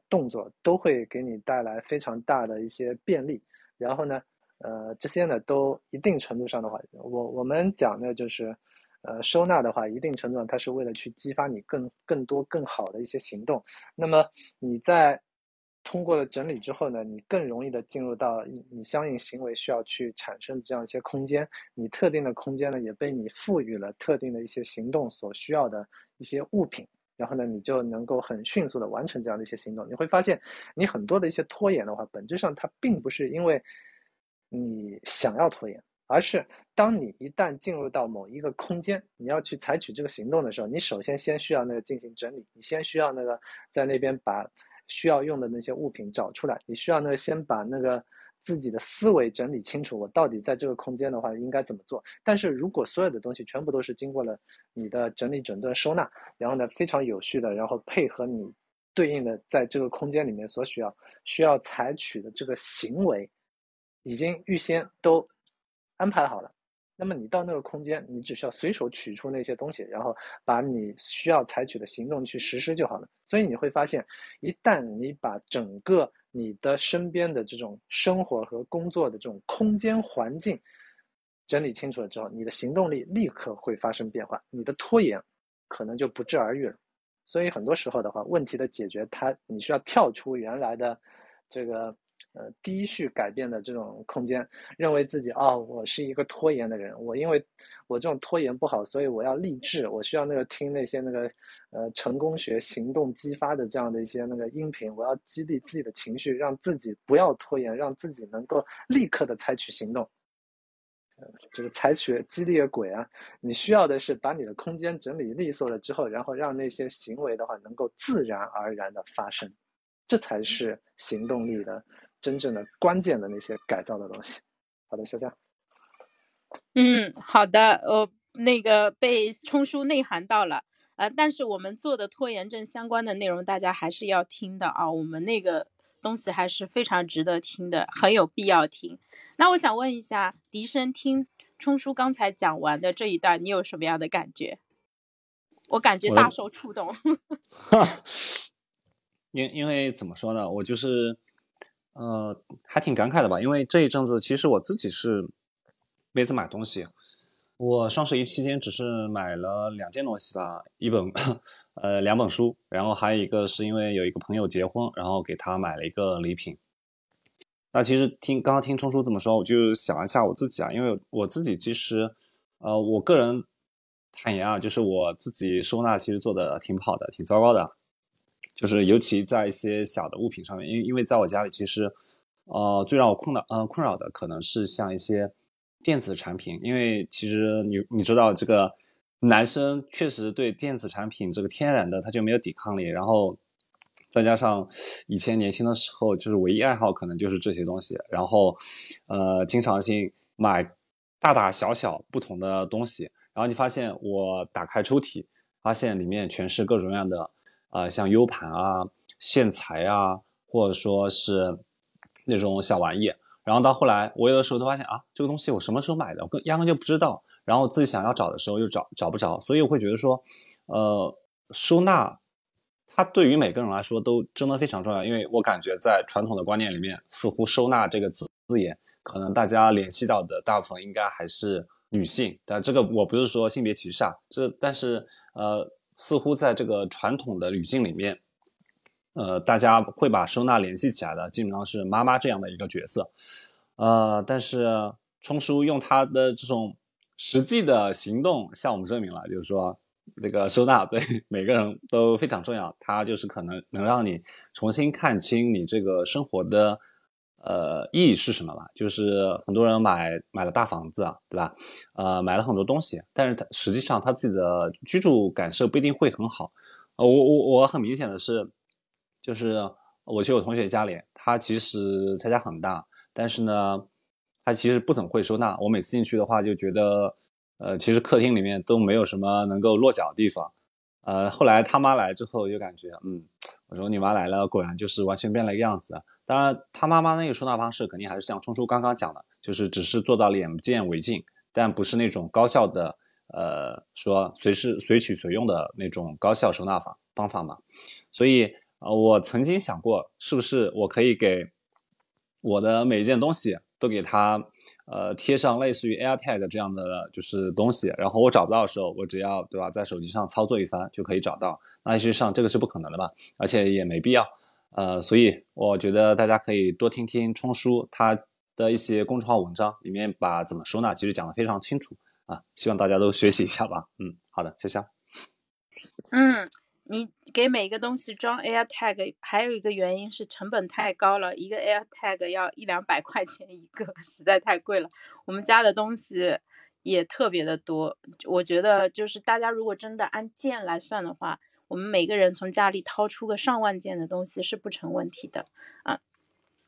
动作，都会给你带来非常大的一些便利。然后呢，呃，这些呢都一定程度上的话，我我们讲的就是，呃，收纳的话，一定程度上它是为了去激发你更更多更好的一些行动。那么你在。通过了整理之后呢，你更容易的进入到你相应行为需要去产生的这样一些空间，你特定的空间呢也被你赋予了特定的一些行动所需要的一些物品，然后呢，你就能够很迅速的完成这样的一些行动。你会发现，你很多的一些拖延的话，本质上它并不是因为你想要拖延，而是当你一旦进入到某一个空间，你要去采取这个行动的时候，你首先先需要那个进行整理，你先需要那个在那边把。需要用的那些物品找出来，你需要呢先把那个自己的思维整理清楚，我到底在这个空间的话应该怎么做。但是如果所有的东西全部都是经过了你的整理、整顿、收纳，然后呢非常有序的，然后配合你对应的在这个空间里面所需要需要采取的这个行为，已经预先都安排好了。那么你到那个空间，你只需要随手取出那些东西，然后把你需要采取的行动去实施就好了。所以你会发现，一旦你把整个你的身边的这种生活和工作的这种空间环境整理清楚了之后，你的行动力立刻会发生变化，你的拖延可能就不治而愈了。所以很多时候的话，问题的解决，它你需要跳出原来的这个。呃，第一序改变的这种空间，认为自己哦，我是一个拖延的人，我因为我这种拖延不好，所以我要励志，我需要那个听那些那个呃成功学行动激发的这样的一些那个音频，我要激励自己的情绪，让自己不要拖延，让自己能够立刻的采取行动。呃，这个采取激励的鬼啊，你需要的是把你的空间整理利索了之后，然后让那些行为的话能够自然而然的发生，这才是行动力的。真正的关键的那些改造的东西。好的，夏夏。嗯，好的，呃，那个被冲叔内涵到了，呃，但是我们做的拖延症相关的内容，大家还是要听的啊。我们那个东西还是非常值得听的，很有必要听。那我想问一下，笛声，听冲叔刚才讲完的这一段，你有什么样的感觉？我感觉大受触动。因因为怎么说呢，我就是。呃，还挺感慨的吧？因为这一阵子，其实我自己是没怎么买东西。我双十一期间只是买了两件东西吧，一本 呃两本书，然后还有一个是因为有一个朋友结婚，然后给他买了一个礼品。那其实听刚刚听冲叔这么说，我就想了一下我自己啊，因为我自己其实呃，我个人坦言啊，就是我自己收纳其实做的挺不好的，挺糟糕的。就是尤其在一些小的物品上面，因为因为在我家里，其实，呃，最让我困扰，呃，困扰的可能是像一些电子产品，因为其实你你知道，这个男生确实对电子产品这个天然的他就没有抵抗力，然后再加上以前年轻的时候，就是唯一爱好可能就是这些东西，然后，呃，经常性买大大小小不同的东西，然后你发现我打开抽屉，发现里面全是各种各样的。啊，像 U 盘啊、线材啊，或者说是那种小玩意，然后到后来，我有的时候都发现啊，这个东西我什么时候买的，我根压根就不知道。然后自己想要找的时候又找找不着，所以我会觉得说，呃，收纳它对于每个人来说都真的非常重要。因为我感觉在传统的观念里面，似乎收纳这个字字眼，可能大家联系到的大部分应该还是女性。但这个我不是说性别歧视啊，这但是呃。似乎在这个传统的语境里面，呃，大家会把收纳联系起来的，基本上是妈妈这样的一个角色，呃，但是冲叔用他的这种实际的行动向我们证明了，就是说这个收纳对 每个人都非常重要，它就是可能能让你重新看清你这个生活的。呃，意义是什么吧？就是很多人买买了大房子啊，对吧？呃，买了很多东西，但是他实际上他自己的居住感受不一定会很好。呃，我我我很明显的是，就是我去我同学家里，他其实他家很大，但是呢，他其实不怎么会收纳。我每次进去的话，就觉得，呃，其实客厅里面都没有什么能够落脚的地方。呃，后来他妈来之后，就感觉，嗯，我说你妈来了，果然就是完全变了一个样子。当然，他妈妈那个收纳方式肯定还是像冲叔刚刚讲的，就是只是做到眼不见为净，但不是那种高效的，呃，说随时随取随用的那种高效收纳法方法嘛。所以，呃，我曾经想过，是不是我可以给我的每一件东西都给它，呃，贴上类似于 AirTag 这样的就是东西，然后我找不到的时候，我只要对吧，在手机上操作一番就可以找到。那实上这个是不可能的吧，而且也没必要。呃，所以我觉得大家可以多听听冲叔他的一些公众号文章，里面把怎么收纳其实讲的非常清楚啊，希望大家都学习一下吧。嗯，好的，谢谢。嗯，你给每一个东西装 AirTag，还有一个原因是成本太高了，一个 AirTag 要一两百块钱一个，实在太贵了。我们家的东西也特别的多，我觉得就是大家如果真的按件来算的话。我们每个人从家里掏出个上万件的东西是不成问题的啊，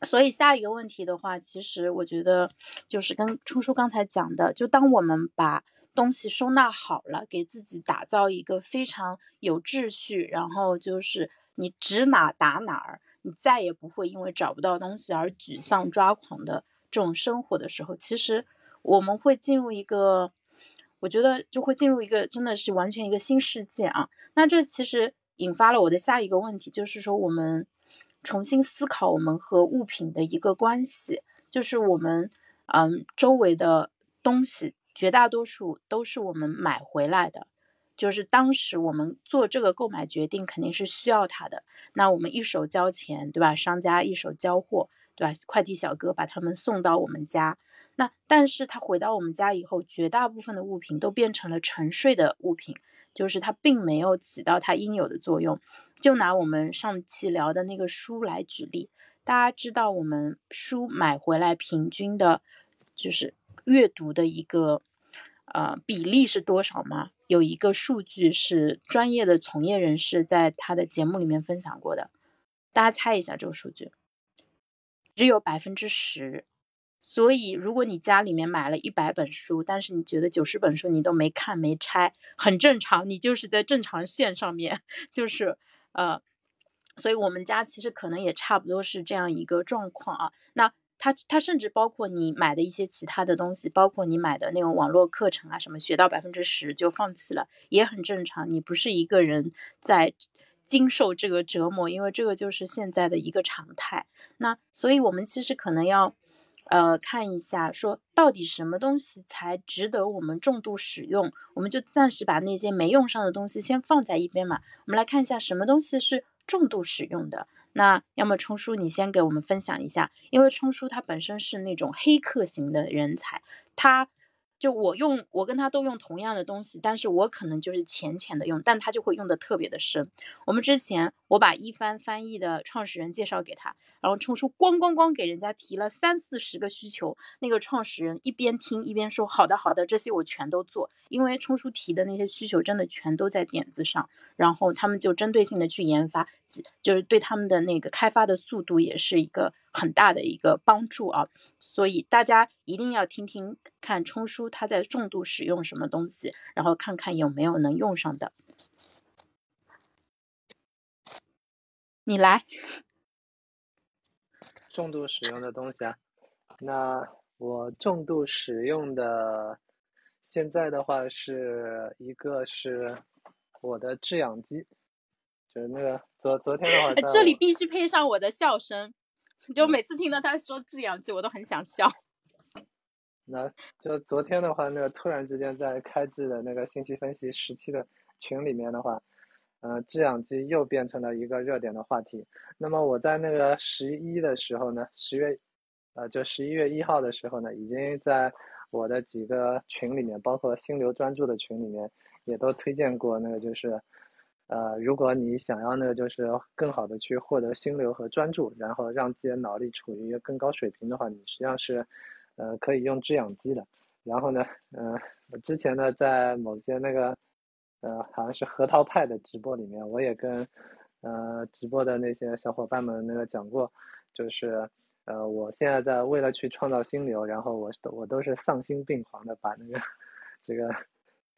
所以下一个问题的话，其实我觉得就是跟初叔刚才讲的，就当我们把东西收纳好了，给自己打造一个非常有秩序，然后就是你指哪打哪儿，你再也不会因为找不到东西而沮丧抓狂的这种生活的时候，其实。我们会进入一个，我觉得就会进入一个真的是完全一个新世界啊。那这其实引发了我的下一个问题，就是说我们重新思考我们和物品的一个关系，就是我们嗯周围的东西绝大多数都是我们买回来的。就是当时我们做这个购买决定，肯定是需要它的。那我们一手交钱，对吧？商家一手交货，对吧？快递小哥把他们送到我们家。那但是他回到我们家以后，绝大部分的物品都变成了沉睡的物品，就是它并没有起到它应有的作用。就拿我们上期聊的那个书来举例，大家知道我们书买回来平均的，就是阅读的一个。呃，比例是多少吗？有一个数据是专业的从业人士在他的节目里面分享过的，大家猜一下这个数据，只有百分之十。所以，如果你家里面买了一百本书，但是你觉得九十本书你都没看没拆，很正常，你就是在正常线上面，就是呃，所以我们家其实可能也差不多是这样一个状况啊。那。它它甚至包括你买的一些其他的东西，包括你买的那种网络课程啊，什么学到百分之十就放弃了，也很正常。你不是一个人在经受这个折磨，因为这个就是现在的一个常态。那所以我们其实可能要，呃，看一下说到底什么东西才值得我们重度使用，我们就暂时把那些没用上的东西先放在一边嘛。我们来看一下什么东西是重度使用的。那要么冲叔，你先给我们分享一下，因为冲叔他本身是那种黑客型的人才，他。就我用，我跟他都用同样的东西，但是我可能就是浅浅的用，但他就会用的特别的深。我们之前我把一帆翻译的创始人介绍给他，然后冲叔咣咣咣给人家提了三四十个需求，那个创始人一边听一边说好的好的，这些我全都做，因为冲叔提的那些需求真的全都在点子上，然后他们就针对性的去研发，就是对他们的那个开发的速度也是一个。很大的一个帮助啊，所以大家一定要听听看冲叔他在重度使用什么东西，然后看看有没有能用上的。你来，重度使用的东西啊，那我重度使用的，现在的话是一个是我的制氧机，就是那个昨昨天的话，这里必须配上我的笑声。就每次听到他说制氧机，我都很想笑。那就昨天的话，那个突然之间在开智的那个信息分析时期的群里面的话，呃，制氧机又变成了一个热点的话题。那么我在那个十一的时候呢，十月，呃，就十一月一号的时候呢，已经在我的几个群里面，包括心流专注的群里面，也都推荐过那个就是。呃，如果你想要呢，就是更好的去获得心流和专注，然后让自己的脑力处于一个更高水平的话，你实际上是，呃，可以用制氧机的。然后呢，嗯，之前呢，在某些那个，呃，好像是核桃派的直播里面，我也跟，呃，直播的那些小伙伴们那个讲过，就是，呃，我现在在为了去创造心流，然后我我都是丧心病狂的把那个，这个。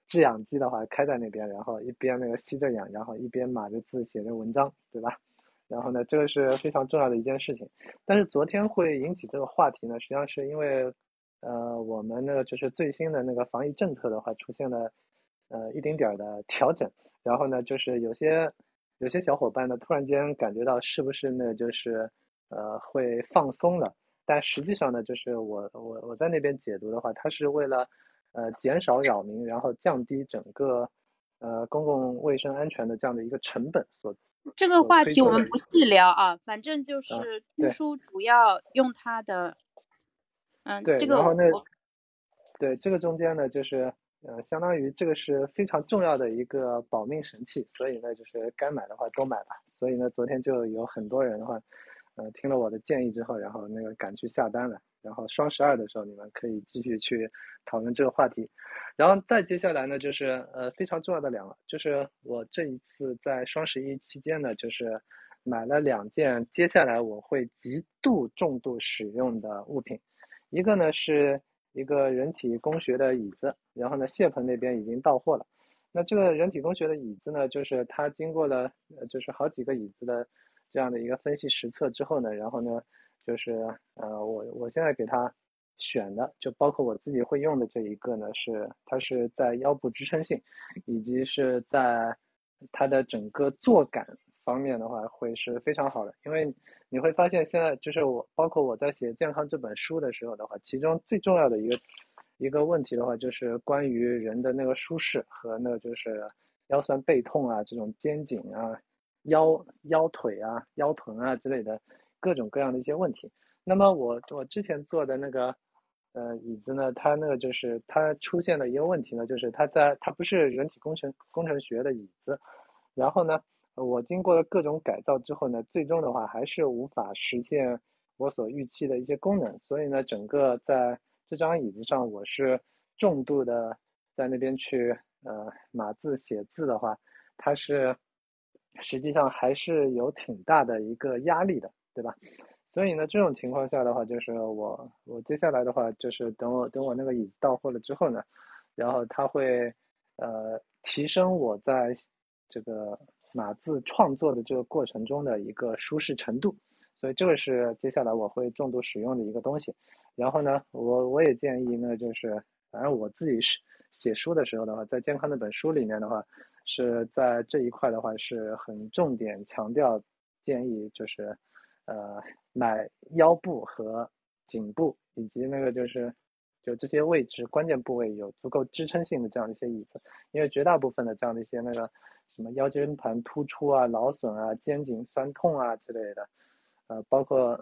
制氧机的话开在那边，然后一边那个吸着氧，然后一边码着字写着文章，对吧？然后呢，这个是非常重要的一件事情。但是昨天会引起这个话题呢，实际上是因为，呃，我们那个就是最新的那个防疫政策的话出现了，呃，一丁点儿的调整。然后呢，就是有些有些小伙伴呢，突然间感觉到是不是呢，就是呃会放松了？但实际上呢，就是我我我在那边解读的话，它是为了。呃，减少扰民，然后降低整个呃公共卫生安全的这样的一个成本。所这个话题我们不细聊啊，反正就是通书主要用它的，嗯，对，这个然后那对这个中间呢，就是呃，相当于这个是非常重要的一个保命神器，所以呢，就是该买的话都买吧。所以呢，昨天就有很多人的话，呃，听了我的建议之后，然后那个赶去下单了。然后双十二的时候，你们可以继续去讨论这个话题。然后再接下来呢，就是呃非常重要的两个，就是我这一次在双十一期间呢，就是买了两件接下来我会极度重度使用的物品。一个呢是一个人体工学的椅子，然后呢谢鹏那边已经到货了。那这个人体工学的椅子呢，就是它经过了就是好几个椅子的这样的一个分析实测之后呢，然后呢。就是呃，我我现在给他选的，就包括我自己会用的这一个呢，是它是在腰部支撑性，以及是在它的整个坐感方面的话，会是非常好的。因为你会发现，现在就是我，包括我在写健康这本书的时候的话，其中最重要的一个一个问题的话，就是关于人的那个舒适和那个就是腰酸背痛啊，这种肩颈啊、腰腰腿啊、腰臀啊之类的各种各样的一些问题。那么我我之前做的那个。呃，椅子呢，它那个就是它出现的一个问题呢，就是它在它不是人体工程工程学的椅子，然后呢，我经过了各种改造之后呢，最终的话还是无法实现我所预期的一些功能，所以呢，整个在这张椅子上，我是重度的在那边去呃码字写字的话，它是实际上还是有挺大的一个压力的，对吧？所以呢，这种情况下的话，就是我我接下来的话，就是等我等我那个椅子到货了之后呢，然后它会呃提升我在这个码字创作的这个过程中的一个舒适程度，所以这个是接下来我会重度使用的一个东西。然后呢，我我也建议呢，就是反正我自己是写书的时候的话，在健康那本书里面的话，是在这一块的话是很重点强调建议就是。呃，买腰部和颈部以及那个就是，就这些位置关键部位有足够支撑性的这样一些椅子，因为绝大部分的这样的一些那个什么腰间盘突出啊、劳损啊、肩颈酸痛啊之类的，呃，包括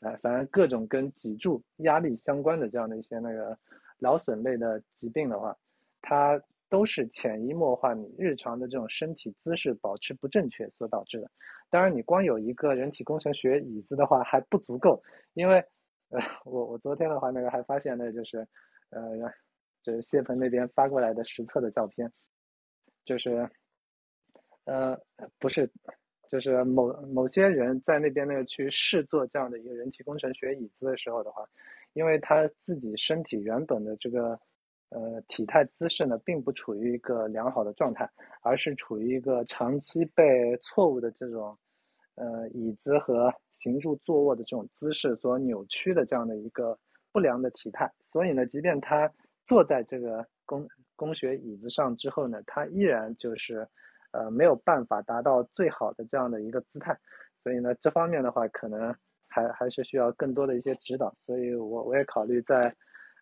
反反正各种跟脊柱压力相关的这样的一些那个劳损类的疾病的话，它。都是潜移默化，你日常的这种身体姿势保持不正确所导致的。当然，你光有一个人体工程学椅子的话还不足够，因为，呃，我我昨天的话那个还发现呢，就是，呃，就是谢鹏那边发过来的实测的照片，就是，呃，不是，就是某某些人在那边那个去试做这样的一个人体工程学椅子的时候的话，因为他自己身体原本的这个。呃，体态姿势呢，并不处于一个良好的状态，而是处于一个长期被错误的这种，呃，椅子和行住坐卧的这种姿势所扭曲的这样的一个不良的体态。所以呢，即便他坐在这个工工学椅子上之后呢，他依然就是，呃，没有办法达到最好的这样的一个姿态。所以呢，这方面的话，可能还还是需要更多的一些指导。所以我我也考虑在。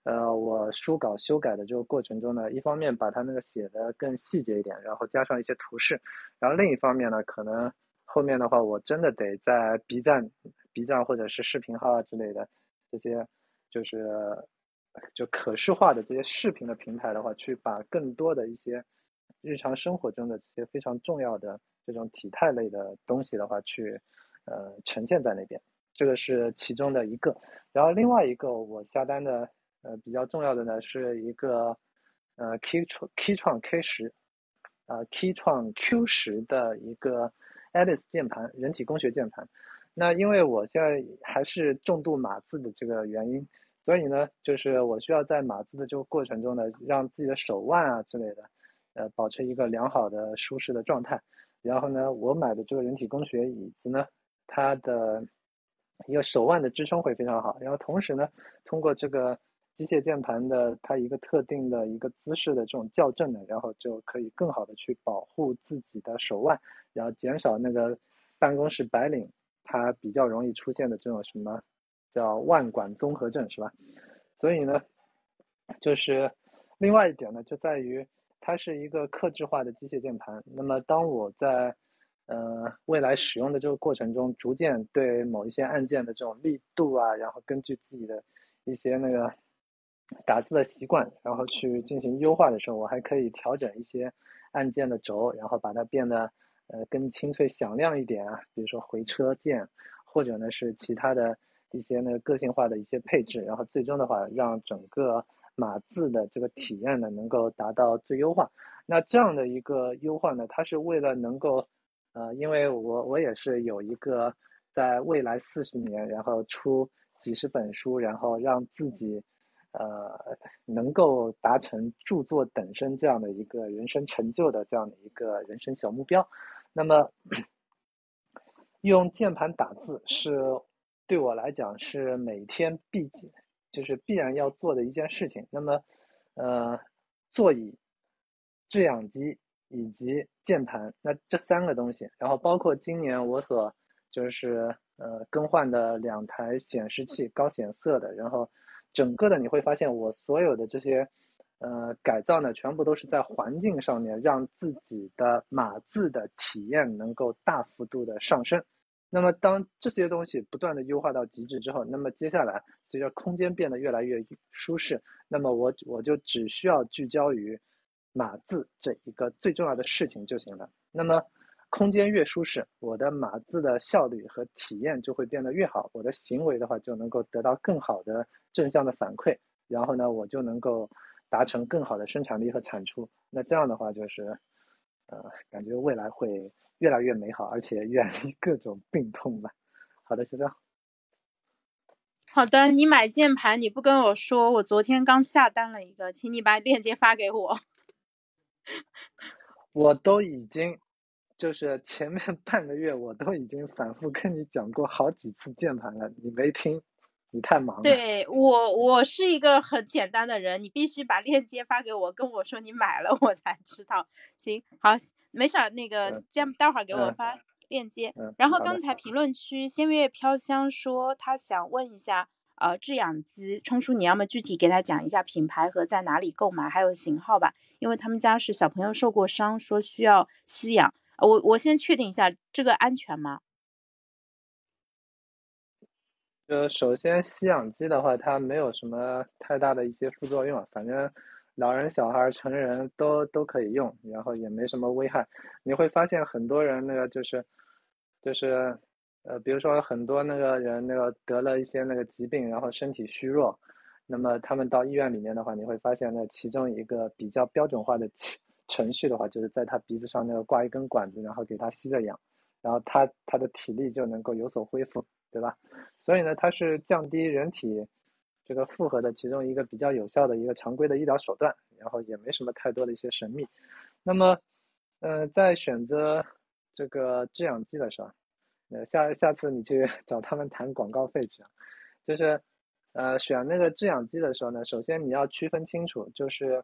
呃，我书稿修改的这个过程中呢，一方面把它那个写的更细节一点，然后加上一些图示，然后另一方面呢，可能后面的话，我真的得在 B 站、B 站或者是视频号啊之类的这些，就是就可视化的这些视频的平台的话，去把更多的一些日常生活中的这些非常重要的这种体态类的东西的话，去呃呈现在那边，这个是其中的一个。然后另外一个我下单的。呃，比较重要的呢是一个呃 Key 创 Key 创 K 十啊 Key 创 Q 十的一个 Alice 键盘，人体工学键盘。那因为我现在还是重度码字的这个原因，所以呢，就是我需要在码字的这个过程中呢，让自己的手腕啊之类的，呃，保持一个良好的舒适的状态。然后呢，我买的这个人体工学椅子呢，它的一个手腕的支撑会非常好。然后同时呢，通过这个。机械键盘的它一个特定的一个姿势的这种校正呢，然后就可以更好的去保护自己的手腕，然后减少那个办公室白领他比较容易出现的这种什么叫腕管综合症是吧？所以呢，就是另外一点呢，就在于它是一个克制化的机械键盘。那么当我在呃未来使用的这个过程中，逐渐对某一些按键的这种力度啊，然后根据自己的一些那个。打字的习惯，然后去进行优化的时候，我还可以调整一些按键的轴，然后把它变得呃更清脆响亮一点啊，比如说回车键，或者呢是其他的一些呢个性化的一些配置，然后最终的话让整个码字的这个体验呢能够达到最优化。那这样的一个优化呢，它是为了能够呃，因为我我也是有一个在未来四十年，然后出几十本书，然后让自己。呃，能够达成著作等身这样的一个人生成就的这样的一个人生小目标，那么用键盘打字是对我来讲是每天必就是必然要做的一件事情。那么，呃，座椅、制氧机以及键盘，那这三个东西，然后包括今年我所就是呃更换的两台显示器，高显色的，然后整个的你会发现我所有的这些。呃，改造呢，全部都是在环境上面让自己的码字的体验能够大幅度的上升。那么，当这些东西不断的优化到极致之后，那么接下来随着空间变得越来越舒适，那么我我就只需要聚焦于码字这一个最重要的事情就行了。那么，空间越舒适，我的码字的效率和体验就会变得越好，我的行为的话就能够得到更好的正向的反馈，然后呢，我就能够。达成更好的生产力和产出，那这样的话就是，呃，感觉未来会越来越美好，而且远离各种病痛吧。好的，谢谢。好的，你买键盘你不跟我说，我昨天刚下单了一个，请你把链接发给我。我都已经，就是前面 半个月我都已经反复跟你讲过好几次键盘了，你没听。你太忙了。对我，我是一个很简单的人，你必须把链接发给我，跟我说你买了，我才知道。行，好，没事儿，那个，这样待会儿给我发链接。然后刚才评论区仙月飘香说他想问一下，呃，制氧机，冲叔你要么具体给他讲一下品牌和在哪里购买，还有型号吧，因为他们家是小朋友受过伤，说需要吸氧。我我先确定一下这个安全吗？就首先吸氧机的话，它没有什么太大的一些副作用，反正老人、小孩、成人都都可以用，然后也没什么危害。你会发现很多人那个就是就是呃，比如说很多那个人那个得了一些那个疾病，然后身体虚弱，那么他们到医院里面的话，你会发现那其中一个比较标准化的 程序的话，就是在他鼻子上那个挂一根管子，然后给他吸着氧，然后他他的体力就能够有所恢复。对吧？所以呢，它是降低人体这个负荷的其中一个比较有效的一个常规的医疗手段，然后也没什么太多的一些神秘。那么，呃，在选择这个制氧机的时候，呃，下下次你去 找他们谈广告费去。就是，呃，选那个制氧机的时候呢，首先你要区分清楚，就是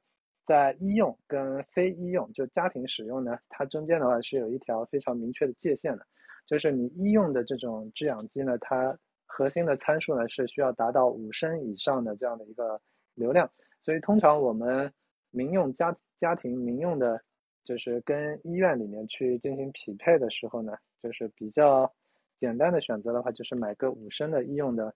在医用跟非医用，就家庭使用呢，它中间的话是有一条非常明确的界限的。就是你医用的这种制氧机呢，它核心的参数呢是需要达到五升以上的这样的一个流量，所以通常我们民用家家庭民用的，就是跟医院里面去进行匹配的时候呢，就是比较简单的选择的话，就是买个五升的医用的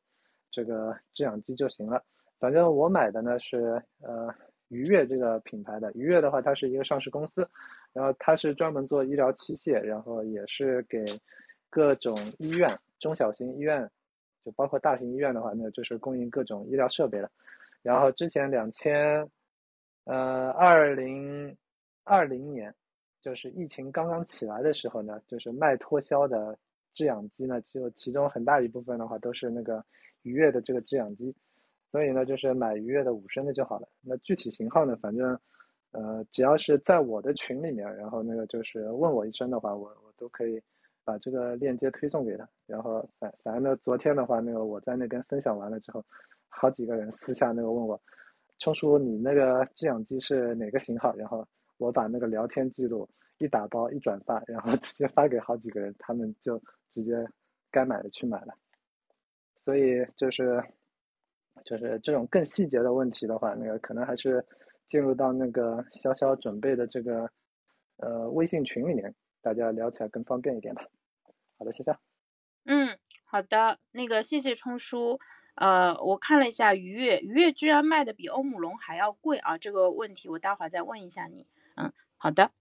这个制氧机就行了。反正我买的呢是呃愉悦这个品牌的，愉悦的话它是一个上市公司，然后它是专门做医疗器械，然后也是给。各种医院、中小型医院，就包括大型医院的话，那就是供应各种医疗设备的。然后之前两千，呃，二零二零年，就是疫情刚刚起来的时候呢，就是卖脱销的制氧机呢，就其中很大一部分的话都是那个愉悦的这个制氧机。所以呢，就是买愉悦的五升的就好了。那具体型号呢，反正，呃，只要是在我的群里面，然后那个就是问我一声的话，我我都可以。把这个链接推送给他，然后反反正呢，昨天的话，那个我在那边分享完了之后，好几个人私下那个问我，冲叔你那个制氧机是哪个型号？然后我把那个聊天记录一打包一转发，然后 直接发给好几个人，他们就直接该买的去买了。所以就是就是这种更细节的问题的话，那个可能还是进入到那个潇潇准备的这个呃微信群里面。大家聊起来更方便一点吧。好的，谢谢。嗯，好的，那个谢谢冲叔。呃，我看了一下愉悦，愉悦居然卖的比欧姆龙还要贵啊！这个问题我待会儿再问一下你。嗯，好的。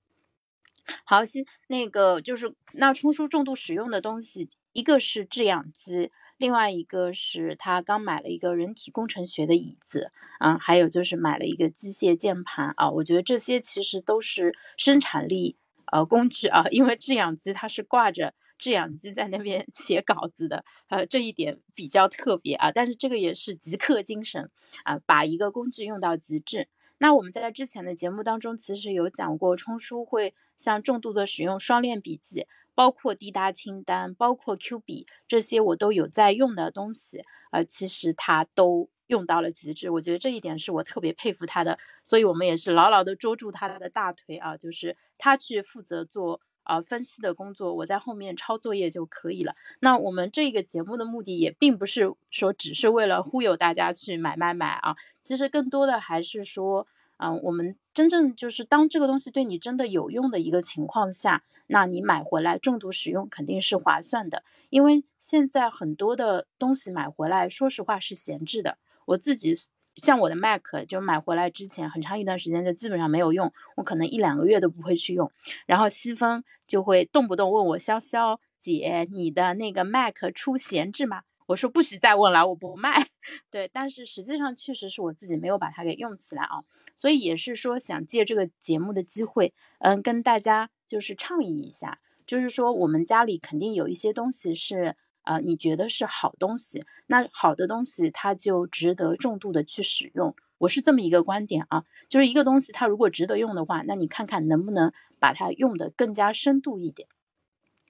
好，先那个就是那冲叔重度使用的东西，一个是制氧机，另外一个是他刚买了一个人体工程学的椅子，啊，还有就是买了一个机械键盘啊。我觉得这些其实都是生产力。呃，工具啊，因为制氧机它是挂着制氧机在那边 写稿子的，呃，这一点比较特别啊。但是这个也是极客精神啊，把一个工具用到极致。那我们在之前的节目当中其实有讲过，冲叔会像重度的使用双链笔记，包括滴答清单，包括 Q 笔这些我都有在用的东西，呃，其实它都。用到了极致。我觉得这一点是我特别佩服他的，所以我们也是牢牢的捉住他的大腿啊，就是他去负责做。啊，分析的工作我在后面抄作业就可以了。那我们这个节目的目的也并不是说只是为了忽悠大家去买买买啊，其实更多的还是说，嗯，我们真正就是当这个东西对你真的有用的一个情况下，那你买回来重度使用肯定是划算的。因为现在很多的东西买回来，说实话是闲置的。我自己。像我的 Mac 就买回来之前很长一段时间就基本上没有用，我可能一两个月都不会去用。然后西风就会动不动问我潇潇姐，你的那个 Mac 出闲置吗？我说不许再问了，我不卖。对，但是实际上确实是我自己没有把它给用起来啊，所以也是说想借这个节目的机会，嗯，跟大家就是倡议一下，就是说我们家里肯定有一些东西是。呃，你觉得是好东西，那好的东西它就值得重度的去使用。我是这么一个观点啊，就是一个东西它如果值得用的话，那你看看能不能把它用的更加深度一点。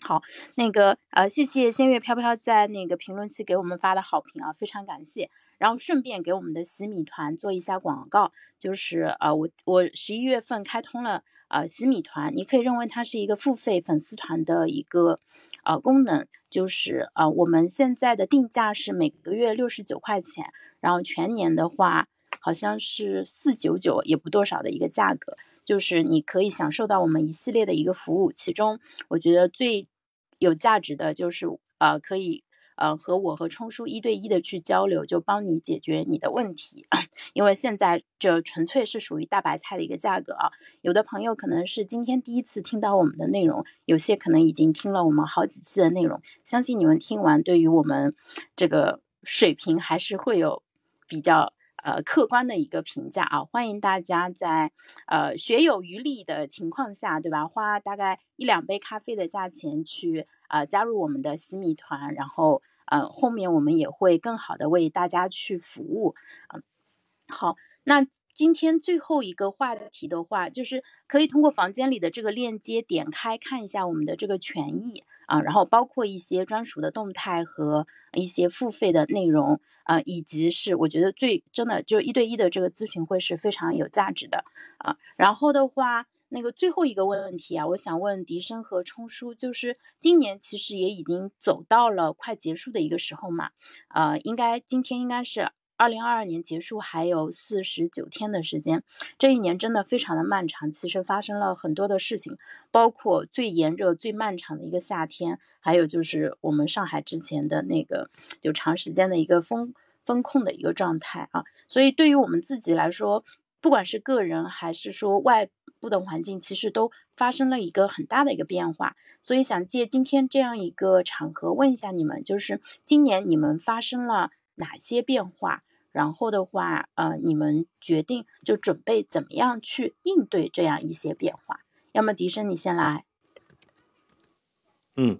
好，那个呃，谢谢仙月飘飘在那个评论区给我们发的好评啊，非常感谢。然后顺便给我们的洗米团做一下广告，就是呃，我我十一月份开通了呃洗米团，你可以认为它是一个付费粉丝团的一个呃功能，就是呃我们现在的定价是每个月六十九块钱，然后全年的话好像是四九九也不多少的一个价格，就是你可以享受到我们一系列的一个服务，其中我觉得最有价值的就是呃可以。呃，和我和冲叔一对一的去交流，就帮你解决你的问题。因为现在这纯粹是属于大白菜的一个价格啊。有的朋友可能是今天第一次听到我们的内容，有些可能已经听了我们好几期的内容。相信你们听完，对于我们这个水平还是会有比较呃客观的一个评价啊。欢迎大家在呃学有余力的情况下，对吧？花大概一两杯咖啡的价钱去呃加入我们的洗米团，然后。嗯，后面我们也会更好的为大家去服务。嗯，好，那今天最后一个话题的话，就是可以通过房间里的这个链接点开看一下我们的这个权益啊，然后包括一些专属的动态和一些付费的内容啊，以及是我觉得最真的就一对一的这个咨询会是非常有价值的啊。然后的话。那个最后一个问问题啊，我想问笛声和冲叔，就是今年其实也已经走到了快结束的一个时候嘛，呃，应该今天应该是二零二二年结束还有四十九天的时间，这一年真的非常的漫长，其实发生了很多的事情，包括最炎热、最漫长的一个夏天，还有就是我们上海之前的那个就长时间的一个封封控的一个状态啊，所以对于我们自己来说，不管是个人还是说外。部的环境其实都发生了一个很大的一个变化，所以想借今天这样一个场合问一下你们，就是今年你们发生了哪些变化？然后的话，呃，你们决定就准备怎么样去应对这样一些变化？要么笛声你先来。嗯，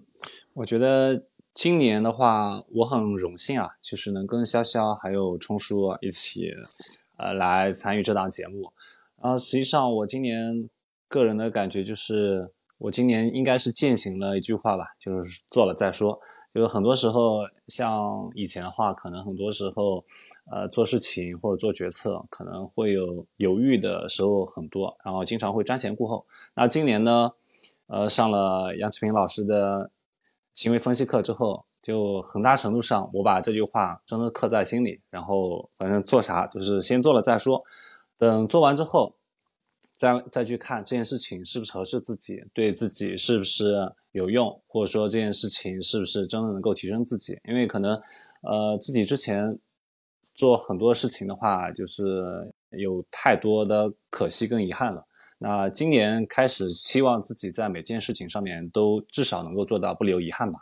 我觉得今年的话，我很荣幸啊，就是能跟潇潇还有冲叔一起，呃，来参与这档节目。啊，实际上我今年个人的感觉就是，我今年应该是践行了一句话吧，就是做了再说。就是很多时候，像以前的话，可能很多时候，呃，做事情或者做决策可能会有犹豫的时候很多，然后经常会瞻前顾后。那今年呢，呃，上了杨志平老师的行为分析课之后，就很大程度上我把这句话真的刻在心里，然后反正做啥就是先做了再说。等做完之后，再再去看这件事情是不是合适自己，对自己是不是有用，或者说这件事情是不是真的能够提升自己？因为可能，呃，自己之前做很多事情的话，就是有太多的可惜跟遗憾了。那今年开始，希望自己在每件事情上面都至少能够做到不留遗憾吧。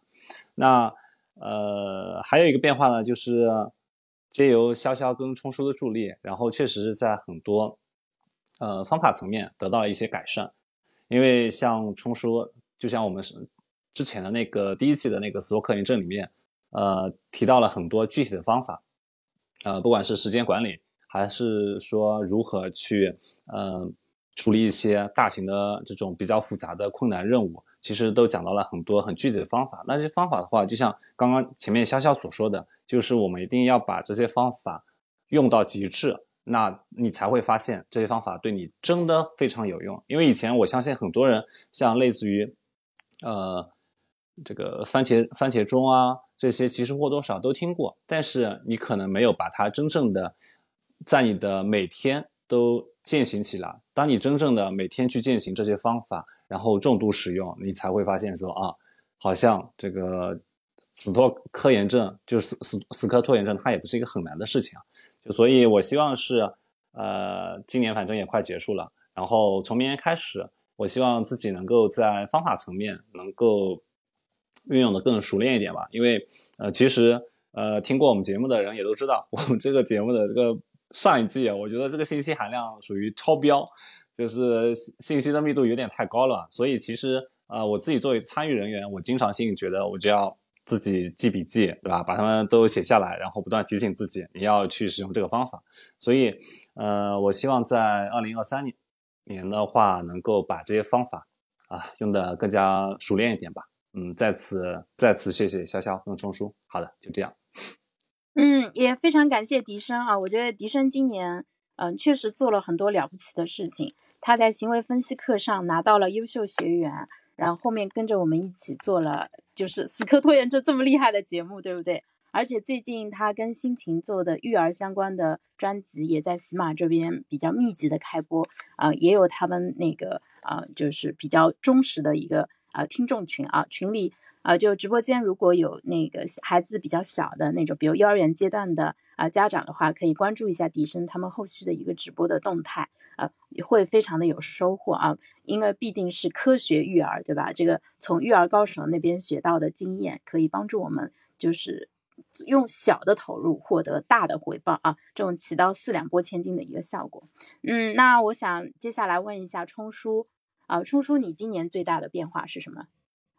那呃，还有一个变化呢，就是。借由潇潇跟冲叔的助力，然后确实是在很多呃方法层面得到了一些改善。因为像冲叔，就像我们是之前的那个第一季的那个索克林症里面，呃提到了很多具体的方法，呃不管是时间管理，还是说如何去呃处理一些大型的这种比较复杂的困难任务，其实都讲到了很多很具体的方法。那这些方法的话，就像刚刚前面潇潇所说的。就是我们一定要把这些方法用到极致，那你才会发现这些方法对你真的非常有用。因为以前我相信很多人像类似于，呃，这个番茄番茄钟啊这些，其实或多或少都听过，但是你可能没有把它真正的在你的每天都践行起来。当你真正的每天去践行这些方法，然后重度使用，你才会发现说啊，好像这个。死拖科炎症就是死死死磕拖延症，它也不是一个很难的事情啊。就所以，我希望是，呃，今年反正也快结束了，然后从明年开始，我希望自己能够在方法层面能够运用的更熟练一点吧。因为，呃，其实，呃，听过我们节目的人也都知道，我们这个节目的这个上一季啊，我觉得这个信息含量属于超标，就是信息的密度有点太高了。所以，其实，呃，我自己作为参与人员，我经常性觉得我就要。自己记笔记，对吧？把它们都写下来，然后不断提醒自己，你要去使用这个方法。所以，呃，我希望在二零二三年年的话，能够把这些方法啊用的更加熟练一点吧。嗯，在此再次谢谢潇潇跟钟叔。好的，就这样。嗯，也非常感谢笛声啊，我觉得笛声今年嗯确实做了很多了不起的事情。他在行为分析课上拿到了优秀学员。然后后面跟着我们一起做了，就是死磕拖延症这么厉害的节目，对不对？而且最近他跟心情做的育儿相关的专辑也在喜马这边比较密集的开播啊，也有他们那个啊，就是比较忠实的一个啊听众群啊，群里啊就直播间如果有那个孩子比较小的那种，比如幼儿园阶段的啊家长的话，可以关注一下笛声他们后续的一个直播的动态。啊，会非常的有收获啊，因为毕竟是科学育儿，对吧？这个从育儿高手那边学到的经验，可以帮助我们，就是用小的投入获得大的回报啊，这种起到四两拨千斤的一个效果。嗯，那我想接下来问一下冲叔啊，冲叔，你今年最大的变化是什么？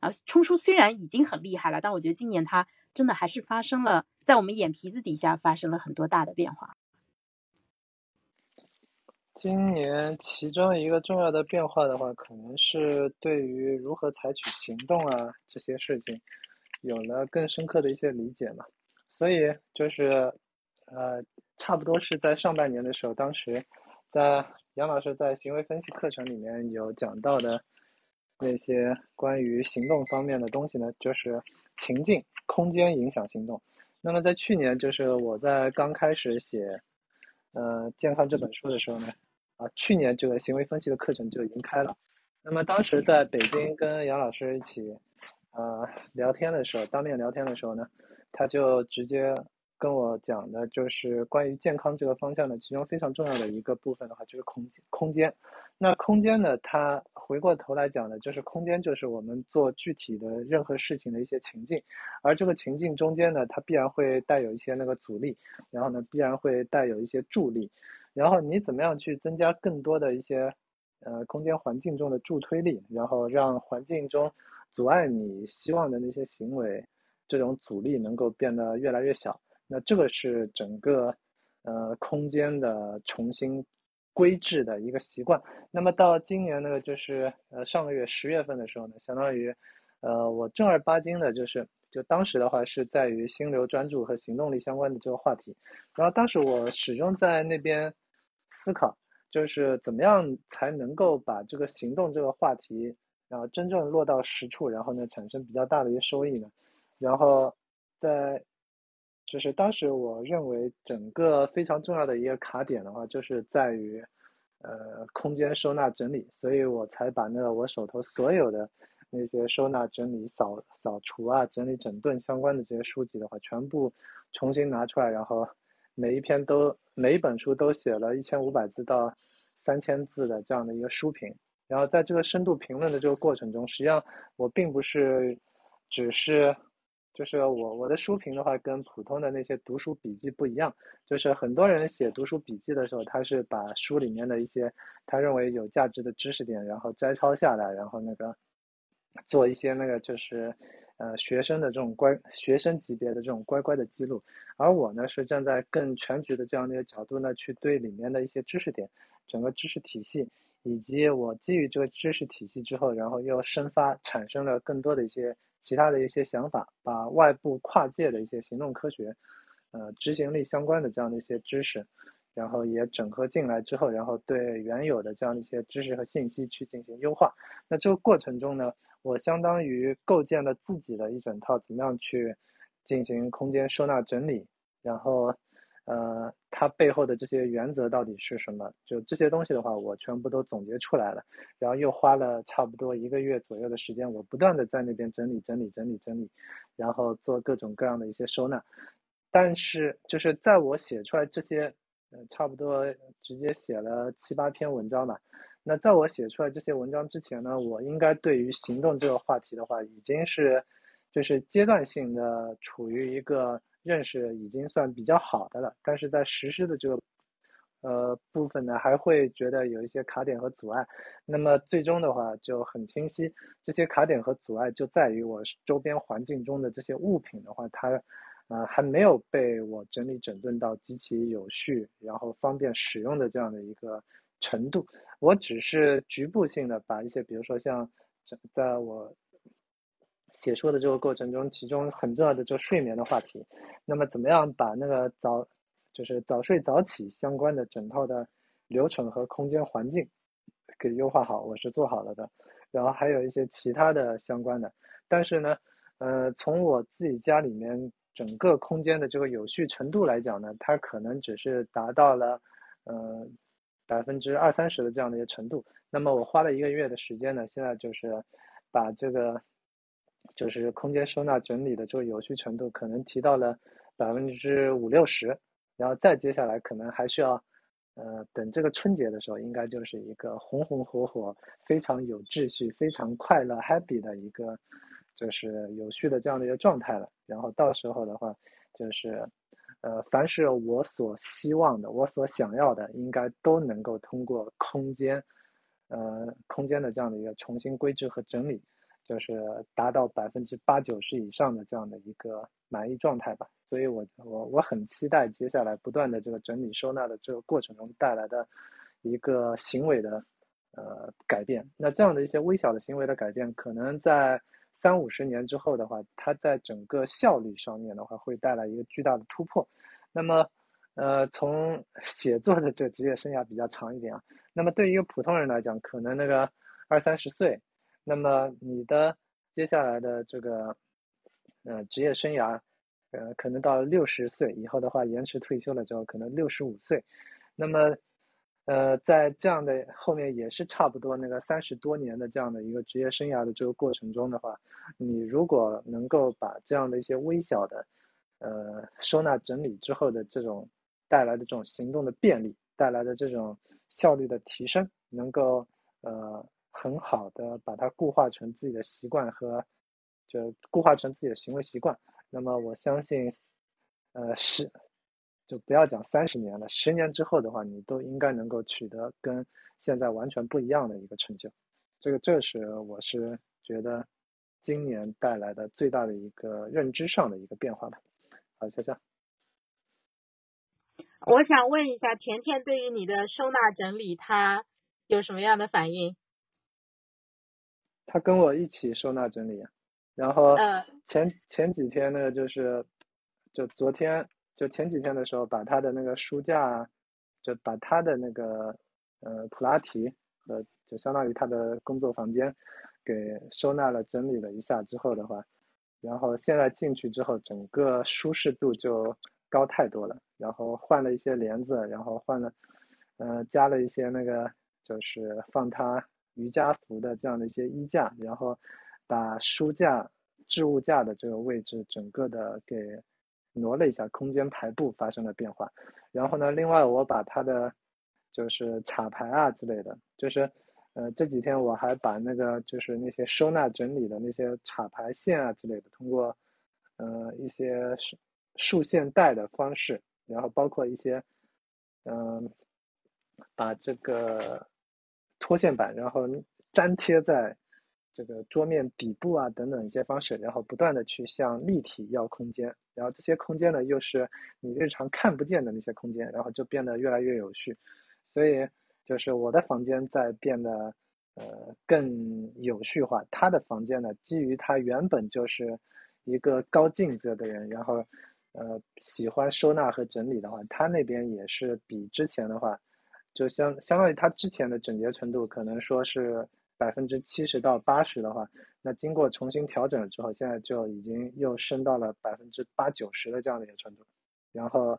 啊，冲叔虽然已经很厉害了，但我觉得今年他真的还是发生了，在我们眼皮子底下发生了很多大的变化。今年其中一个重要的变化的话，可能是对于如何采取行动啊这些事情，有了更深刻的一些理解嘛。所以就是，呃，差不多是在上半年的时候，当时在杨老师在行为分析课程里面有讲到的那些关于行动方面的东西呢，就是情境、空间影响行动。那么在去年，就是我在刚开始写，呃，健康这本书的时候呢。啊，去年这个行为分析的课程就已经开了。那么当时在北京跟杨老师一起，呃，聊天的时候，当面聊天的时候呢，他就直接跟我讲的，就是关于健康这个方向的，其中非常重要的一个部分的话，就是空空间。那空间呢，它回过头来讲呢，就是空间就是我们做具体的任何事情的一些情境，而这个情境中间呢，它必然会带有一些那个阻力，然后呢，必然会带有一些助力。然后你怎么样去增加更多的一些，呃，空间环境中的助推力，然后让环境中阻碍你希望的那些行为，这种阻力能够变得越来越小。那这个是整个，呃，空间的重新规制的一个习惯。那么到今年呢，就是呃上个月十月份的时候呢，相当于，呃，我正儿八经的就是。就当时的话是在于心流专注和行动力相关的这个话题，然后当时我始终在那边思考，就是怎么样才能够把这个行动这个话题，然后真正落到实处，然后呢产生比较大的一个收益呢？然后在就是当时我认为整个非常重要的一个卡点的话，就是在于呃空间收纳整理，所以我才把那个我手头所有的。那些收纳整理、扫扫除啊、整理整顿相关的这些书籍的话，全部重新拿出来，然后每一篇都每一本书都写了一千五百字到三千字的这样的一个书评。然后在这个深度评论的这个过程中，实际上我并不是只是就是我我的书评的话，跟普通的那些读书笔记不一样，就是很多人写读书笔记的时候，他是把书里面的一些他认为有价值的知识点，然后摘抄下来，然后那个。做一些那个就是，呃，学生的这种乖学生级别的这种乖乖的记录，而我呢是站在更全局的这样的一个角度呢，去对里面的一些知识点，整个知识体系，以及我基于这个知识体系之后，然后又生发产生了更多的一些其他的一些想法，把外部跨界的一些行动科学，呃执行力相关的这样的一些知识，然后也整合进来之后，然后对原有的这样的一些知识和信息去进行优化。那这个过程中呢，我相当于构建了自己的一整套怎么样去进行空间收纳整理，然后。呃，它背后的这些原则到底是什么？就这些东西的话，我全部都总结出来了，然后又花了差不多一个月左右的时间，我不断的在那边整理、整理、整理、整理，然后做各种各样的一些收纳。但是，就是在我写出来这些，呃，差不多直接写了七八篇文章吧。那在我写出来这些文章之前呢，我应该对于行动这个话题的话，已经是就是阶段性的处于一个。认识已经算比较好的了，但是在实施的这个呃部分呢，还会觉得有一些卡点和阻碍。那么最终的话就很清晰，这些卡点和阻碍就在于我周边环境中的这些物品的话，它呃还没有被我整理整顿到极其有序，然后方便使用的这样的一个程度。我只是局部性的把一些，比如说像在我。写书的这个过程中，其中很重要的就是睡眠的话题。那么，怎么样把那个早，就是早睡早起相关的整套的流程和空间环境给优化好，我是做好了的。然后还有一些其他的相关的，但是呢，呃，从我自己家里面整个空间的这个有序程度来讲呢，它可能只是达到了呃百分之二三十的这样的一个程度。那么我花了一个月的时间呢，现在就是把这个。就是空间收纳整理的这个有序程度，可能提到了百分之五六十，然后再接下来可能还需要，呃，等这个春节的时候，应该就是一个红红火火、非常有秩序、非常快乐、happy 的一个，就是有序的这样的一个状态了。然后到时候的话，就是，呃，凡是我所希望的、我所想要的，应该都能够通过空间，呃，空间的这样的一个重新规制和整理。就是达到百分之八九十以上的这样的一个满意状态吧，所以我我我很期待接下来不断的这个整理收纳的这个过程中带来的一个行为的呃改变。那这样的一些微小的行为的改变，可能在三五十年之后的话，它在整个效率上面的话会带来一个巨大的突破。那么呃，从写作的这职业生涯比较长一点啊，那么对于一个普通人来讲，可能那个二三十岁。那么你的接下来的这个呃职业生涯，呃可能到六十岁以后的话，延迟退休了之后，可能六十五岁。那么呃在这样的后面也是差不多那个三十多年的这样的一个职业生涯的这个过程中的话，你如果能够把这样的一些微小的呃收纳整理之后的这种带来的这种行动的便利，带来的这种效率的提升，能够呃。很好的把它固化成自己的习惯和，就固化成自己的行为习惯。那么我相信，呃，十就不要讲三十年了，十年之后的话，你都应该能够取得跟现在完全不一样的一个成就。这个这是我是觉得今年带来的最大的一个认知上的一个变化吧。好，谢谢。我想问一下，甜甜对于你的收纳整理，他有什么样的反应？他跟我一起收纳整理，然后前前几天呢，就是就昨天就前几天的时候，把他的那个书架，就把他的那个呃普拉提和就相当于他的工作房间给收纳了整理了一下之后的话，然后现在进去之后，整个舒适度就高太多了。然后换了一些帘子，然后换了呃加了一些那个就是放他。瑜伽服的这样的一些衣架，然后把书架、置物架的这个位置整个的给挪了一下，空间排布发生了变化。然后呢，另外我把它的就是插排啊之类的，就是呃这几天我还把那个就是那些收纳整理的那些插排线啊之类的，通过呃一些竖竖线带的方式，然后包括一些嗯把这个。拖线板，然后粘贴在这个桌面底部啊，等等一些方式，然后不断的去向立体要空间，然后这些空间呢，又是你日常看不见的那些空间，然后就变得越来越有序。所以就是我的房间在变得呃更有序化，他的房间呢，基于他原本就是一个高镜子的人，然后呃喜欢收纳和整理的话，他那边也是比之前的话，就相相当于他之前的整洁程度可能说是百分之七十到八十的话，那经过重新调整了之后，现在就已经又升到了百分之八九十的这样的一个程度，然后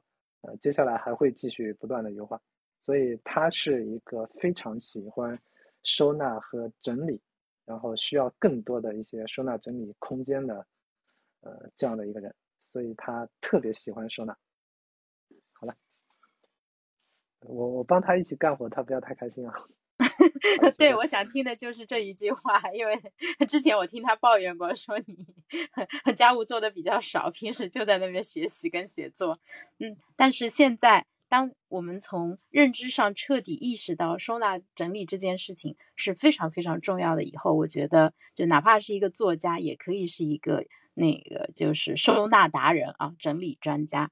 呃接下来还会继续不断的优化，所以他是一个非常喜欢收纳和整理。然后需要更多的一些收纳整理空间的，呃，这样的一个人，所以他特别喜欢收纳。我我帮他一起干活，他不要太开心啊。对，我想听的就是这一句话，因为 之前我听他抱怨过，说你家务做的比较少，平时就在那边学习跟写作。嗯，但是现在。当我们从认知上彻底意识到收纳整理这件事情是非常非常重要的以后，我觉得就哪怕是一个作家，也可以是一个那个就是收纳达人啊，整理专家。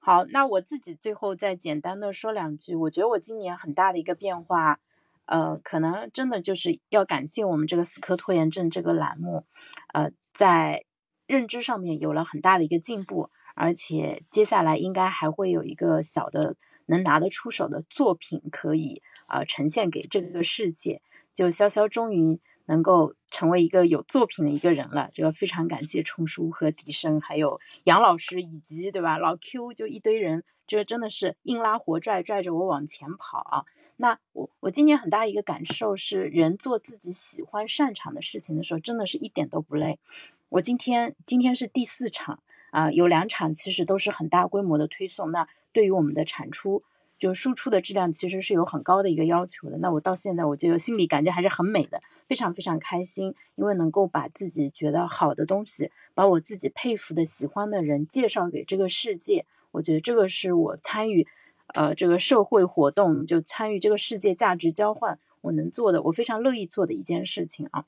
好，那我自己最后再简单的说两句，我觉得我今年很大的一个变化，呃，可能真的就是要感谢我们这个死磕拖延症这个栏目，呃，在认知上面有了很大的一个进步。而且接下来应该还会有一个小的能拿得出手的作品可以啊呈现给这个世界。就潇潇终于能够成为一个有作品的一个人了，这个非常感谢冲叔和笛声，还有杨老师以及对吧老 Q 就一堆人，这个真的是硬拉活拽拽着我往前跑啊。那我我今年很大一个感受是，人做自己喜欢擅长的事情的时候，真的是一点都不累。我今天今天是第四场。啊，有两场其实都是很大规模的推送，那对于我们的产出，就输出的质量其实是有很高的一个要求的。那我到现在，我觉得心里感觉还是很美的，非常非常开心，因为能够把自己觉得好的东西，把我自己佩服的、喜欢的人介绍给这个世界，我觉得这个是我参与，呃，这个社会活动就参与这个世界价值交换，我能做的，我非常乐意做的一件事情啊。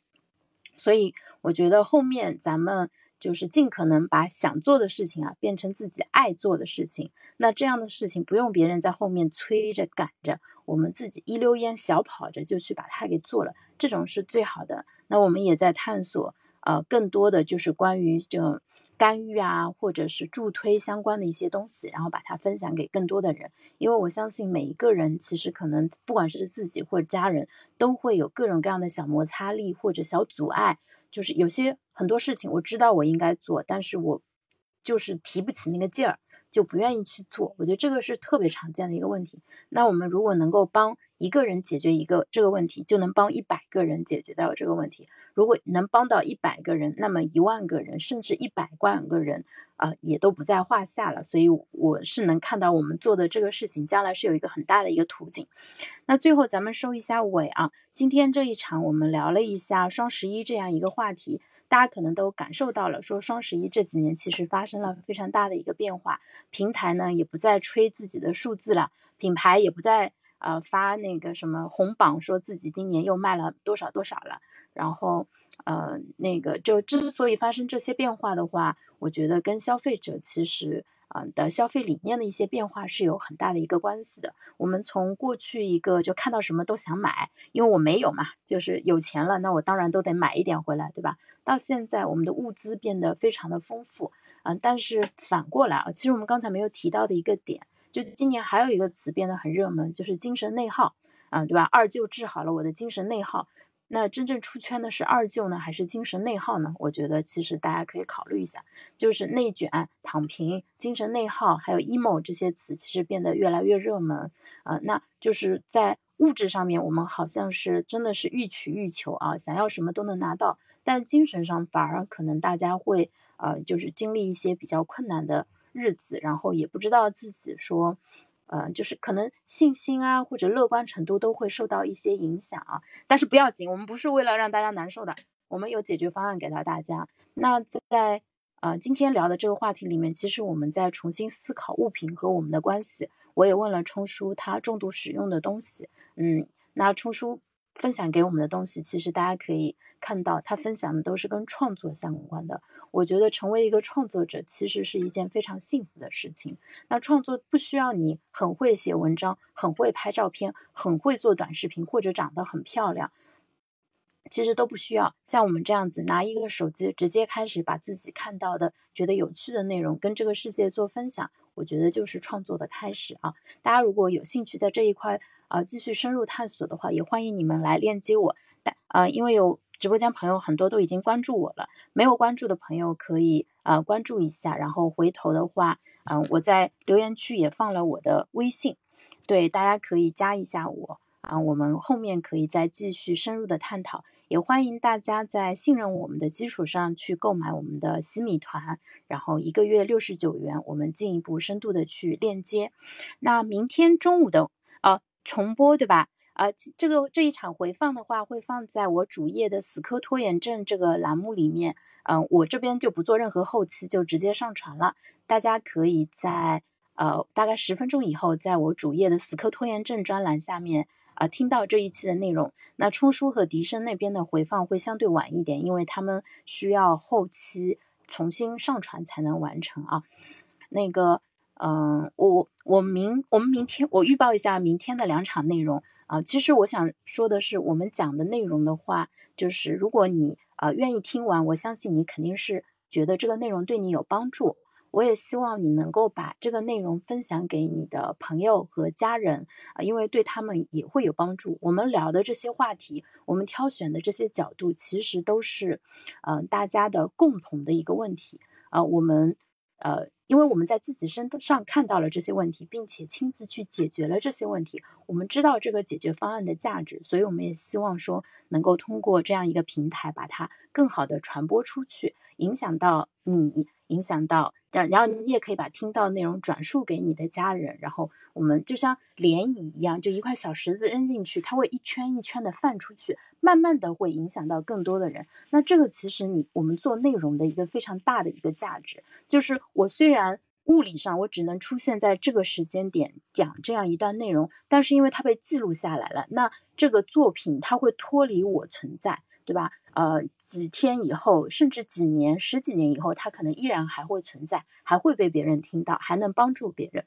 所以我觉得后面咱们。就是尽可能把想做的事情啊变成自己爱做的事情，那这样的事情不用别人在后面催着赶着，我们自己一溜烟小跑着就去把它给做了，这种是最好的。那我们也在探索，呃，更多的就是关于这种干预啊，或者是助推相关的一些东西，然后把它分享给更多的人。因为我相信每一个人其实可能不管是自己或者家人，都会有各种各样的小摩擦力或者小阻碍。就是有些很多事情我知道我应该做，但是我就是提不起那个劲儿，就不愿意去做。我觉得这个是特别常见的一个问题。那我们如果能够帮一个人解决一个这个问题，就能帮一百个人解决掉这个问题。如果能帮到一百个人，那么一万个人甚至一百万个人啊，也都不在话下了。所以我是能看到我们做的这个事情将来是有一个很大的一个途径。那最后咱们收一下尾啊，今天这一场我们聊了一下双十一这样一个话题，大家可能都感受到了，说双十一这几年其实发生了非常大的一个变化，平台呢也不再吹自己的数字了，品牌也不再。呃，发那个什么红榜，说自己今年又卖了多少多少了。然后，呃，那个就之所以发生这些变化的话，我觉得跟消费者其实啊的消费理念的一些变化是有很大的一个关系的。我们从过去一个就看到什么都想买，因为我没有嘛，就是有钱了，那我当然都得买一点回来，对吧？到现在我们的物资变得非常的丰富，嗯，但是反过来啊，其实我们刚才没有提到的一个点。就今年还有一个词变得很热门，就是精神内耗啊，对吧？二舅治好了我的精神内耗，那真正出圈的是二舅呢，还是精神内耗呢？我觉得其实大家可以考虑一下，就是内卷、躺平、精神内耗，还有 emo 这些词，其实变得越来越热门啊。那就是在物质上面，我们好像是真的是欲取欲求啊，想要什么都能拿到，但精神上反而可能大家会呃，就是经历一些比较困难的。日子，然后也不知道自己说，呃，就是可能信心啊或者乐观程度都会受到一些影响啊。但是不要紧，我们不是为了让大家难受的，我们有解决方案给到大家。那在呃今天聊的这个话题里面，其实我们在重新思考物品和我们的关系。我也问了冲叔他重度使用的东西，嗯，那冲叔。分享给我们的东西，其实大家可以看到，他分享的都是跟创作相关的。我觉得成为一个创作者，其实是一件非常幸福的事情。那创作不需要你很会写文章、很会拍照片、很会做短视频，或者长得很漂亮。其实都不需要像我们这样子拿一个手机直接开始把自己看到的、觉得有趣的内容跟这个世界做分享，我觉得就是创作的开始啊！大家如果有兴趣在这一块啊继续深入探索的话，也欢迎你们来链接我。但啊，因为有直播间朋友很多都已经关注我了，没有关注的朋友可以啊关注一下，然后回头的话，嗯，我在留言区也放了我的微信，对，大家可以加一下我。啊，我们后面可以再继续深入的探讨，也欢迎大家在信任我们的基础上去购买我们的洗米团，然后一个月六十九元，我们进一步深度的去链接。那明天中午的呃重播对吧？啊，这个这一场回放的话会放在我主页的死磕拖延症这个栏目里面，嗯，我这边就不做任何后期，就直接上传了，大家可以在呃大概十分钟以后，在我主页的死磕拖延症专栏下面。啊，听到这一期的内容，那冲叔和笛声那边的回放会相对晚一点，因为他们需要后期重新上传才能完成啊。那个，嗯，我我明我们明天我预报一下明天的两场内容啊。其实我想说的是，我们讲的内容的话，就是如果你啊愿意听完，我相信你肯定是觉得这个内容对你有帮助。我也希望你能够把这个内容分享给你的朋友和家人啊，因为对他们也会有帮助。我们聊的这些话题，我们挑选的这些角度，其实都是，嗯，大家的共同的一个问题啊。我们，呃，因为我们在自己身上看到了这些问题，并且亲自去解决了这些问题，我们知道这个解决方案的价值，所以我们也希望说，能够通过这样一个平台，把它更好的传播出去，影响到你。影响到，然然后你也可以把听到内容转述给你的家人，然后我们就像涟漪一样，就一块小石子扔进去，它会一圈一圈的泛出去，慢慢的会影响到更多的人。那这个其实你我们做内容的一个非常大的一个价值，就是我虽然物理上我只能出现在这个时间点讲这样一段内容，但是因为它被记录下来了，那这个作品它会脱离我存在。对吧？呃，几天以后，甚至几年、十几年以后，它可能依然还会存在，还会被别人听到，还能帮助别人。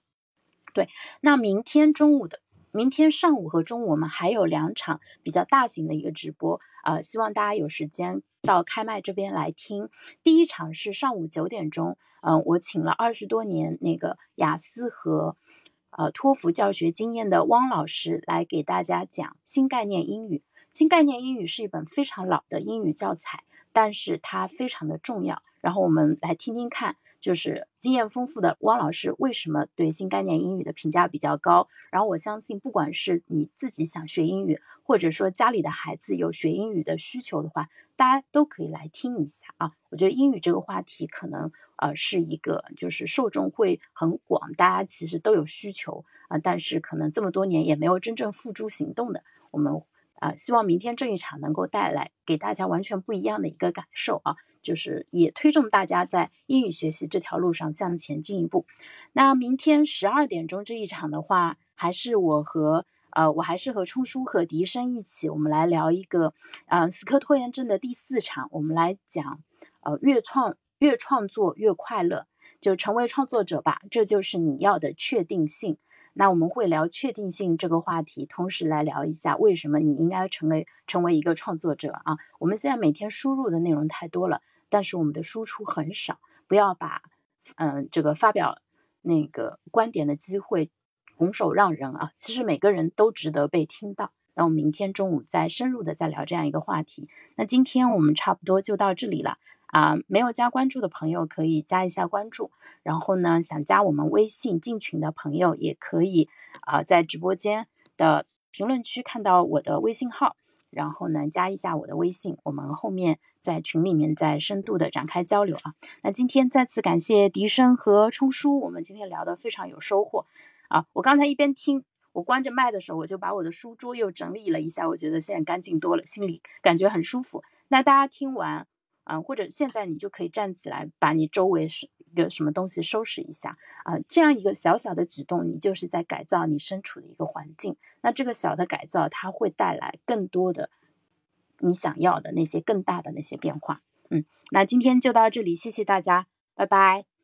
对，那明天中午的，明天上午和中午，我们还有两场比较大型的一个直播，呃，希望大家有时间到开麦这边来听。第一场是上午九点钟，嗯，我请了二十多年那个雅思和呃托福教学经验的汪老师来给大家讲新概念英语。新概念英语是一本非常老的英语教材，但是它非常的重要。然后我们来听听看，就是经验丰富的汪老师为什么对新概念英语的评价比较高。然后我相信，不管是你自己想学英语，或者说家里的孩子有学英语的需求的话，大家都可以来听一下啊。我觉得英语这个话题可能呃是一个就是受众会很广，大家其实都有需求啊，但是可能这么多年也没有真正付诸行动的，我们。啊，希望明天这一场能够带来给大家完全不一样的一个感受啊，就是也推动大家在英语学习这条路上向前进一步。那明天十二点钟这一场的话，还是我和呃，我还是和冲叔和笛声一起，我们来聊一个呃死磕拖延症的第四场，我们来讲呃越创越创作越快乐，就成为创作者吧，这就是你要的确定性。那我们会聊确定性这个话题，同时来聊一下为什么你应该成为成为一个创作者啊？我们现在每天输入的内容太多了，但是我们的输出很少，不要把嗯这个发表那个观点的机会拱手让人啊！其实每个人都值得被听到。那我们明天中午再深入的再聊这样一个话题。那今天我们差不多就到这里了。啊，没有加关注的朋友可以加一下关注，然后呢，想加我们微信进群的朋友也可以啊，在直播间的评论区看到我的微信号，然后呢，加一下我的微信，我们后面在群里面再深度的展开交流啊。那今天再次感谢笛声和冲叔，我们今天聊的非常有收获啊。我刚才一边听，我关着麦的时候，我就把我的书桌又整理了一下，我觉得现在干净多了，心里感觉很舒服。那大家听完。嗯，或者现在你就可以站起来，把你周围是一个什么东西收拾一下啊，这样一个小小的举动，你就是在改造你身处的一个环境。那这个小的改造，它会带来更多的你想要的那些更大的那些变化。嗯，那今天就到这里，谢谢大家，拜拜。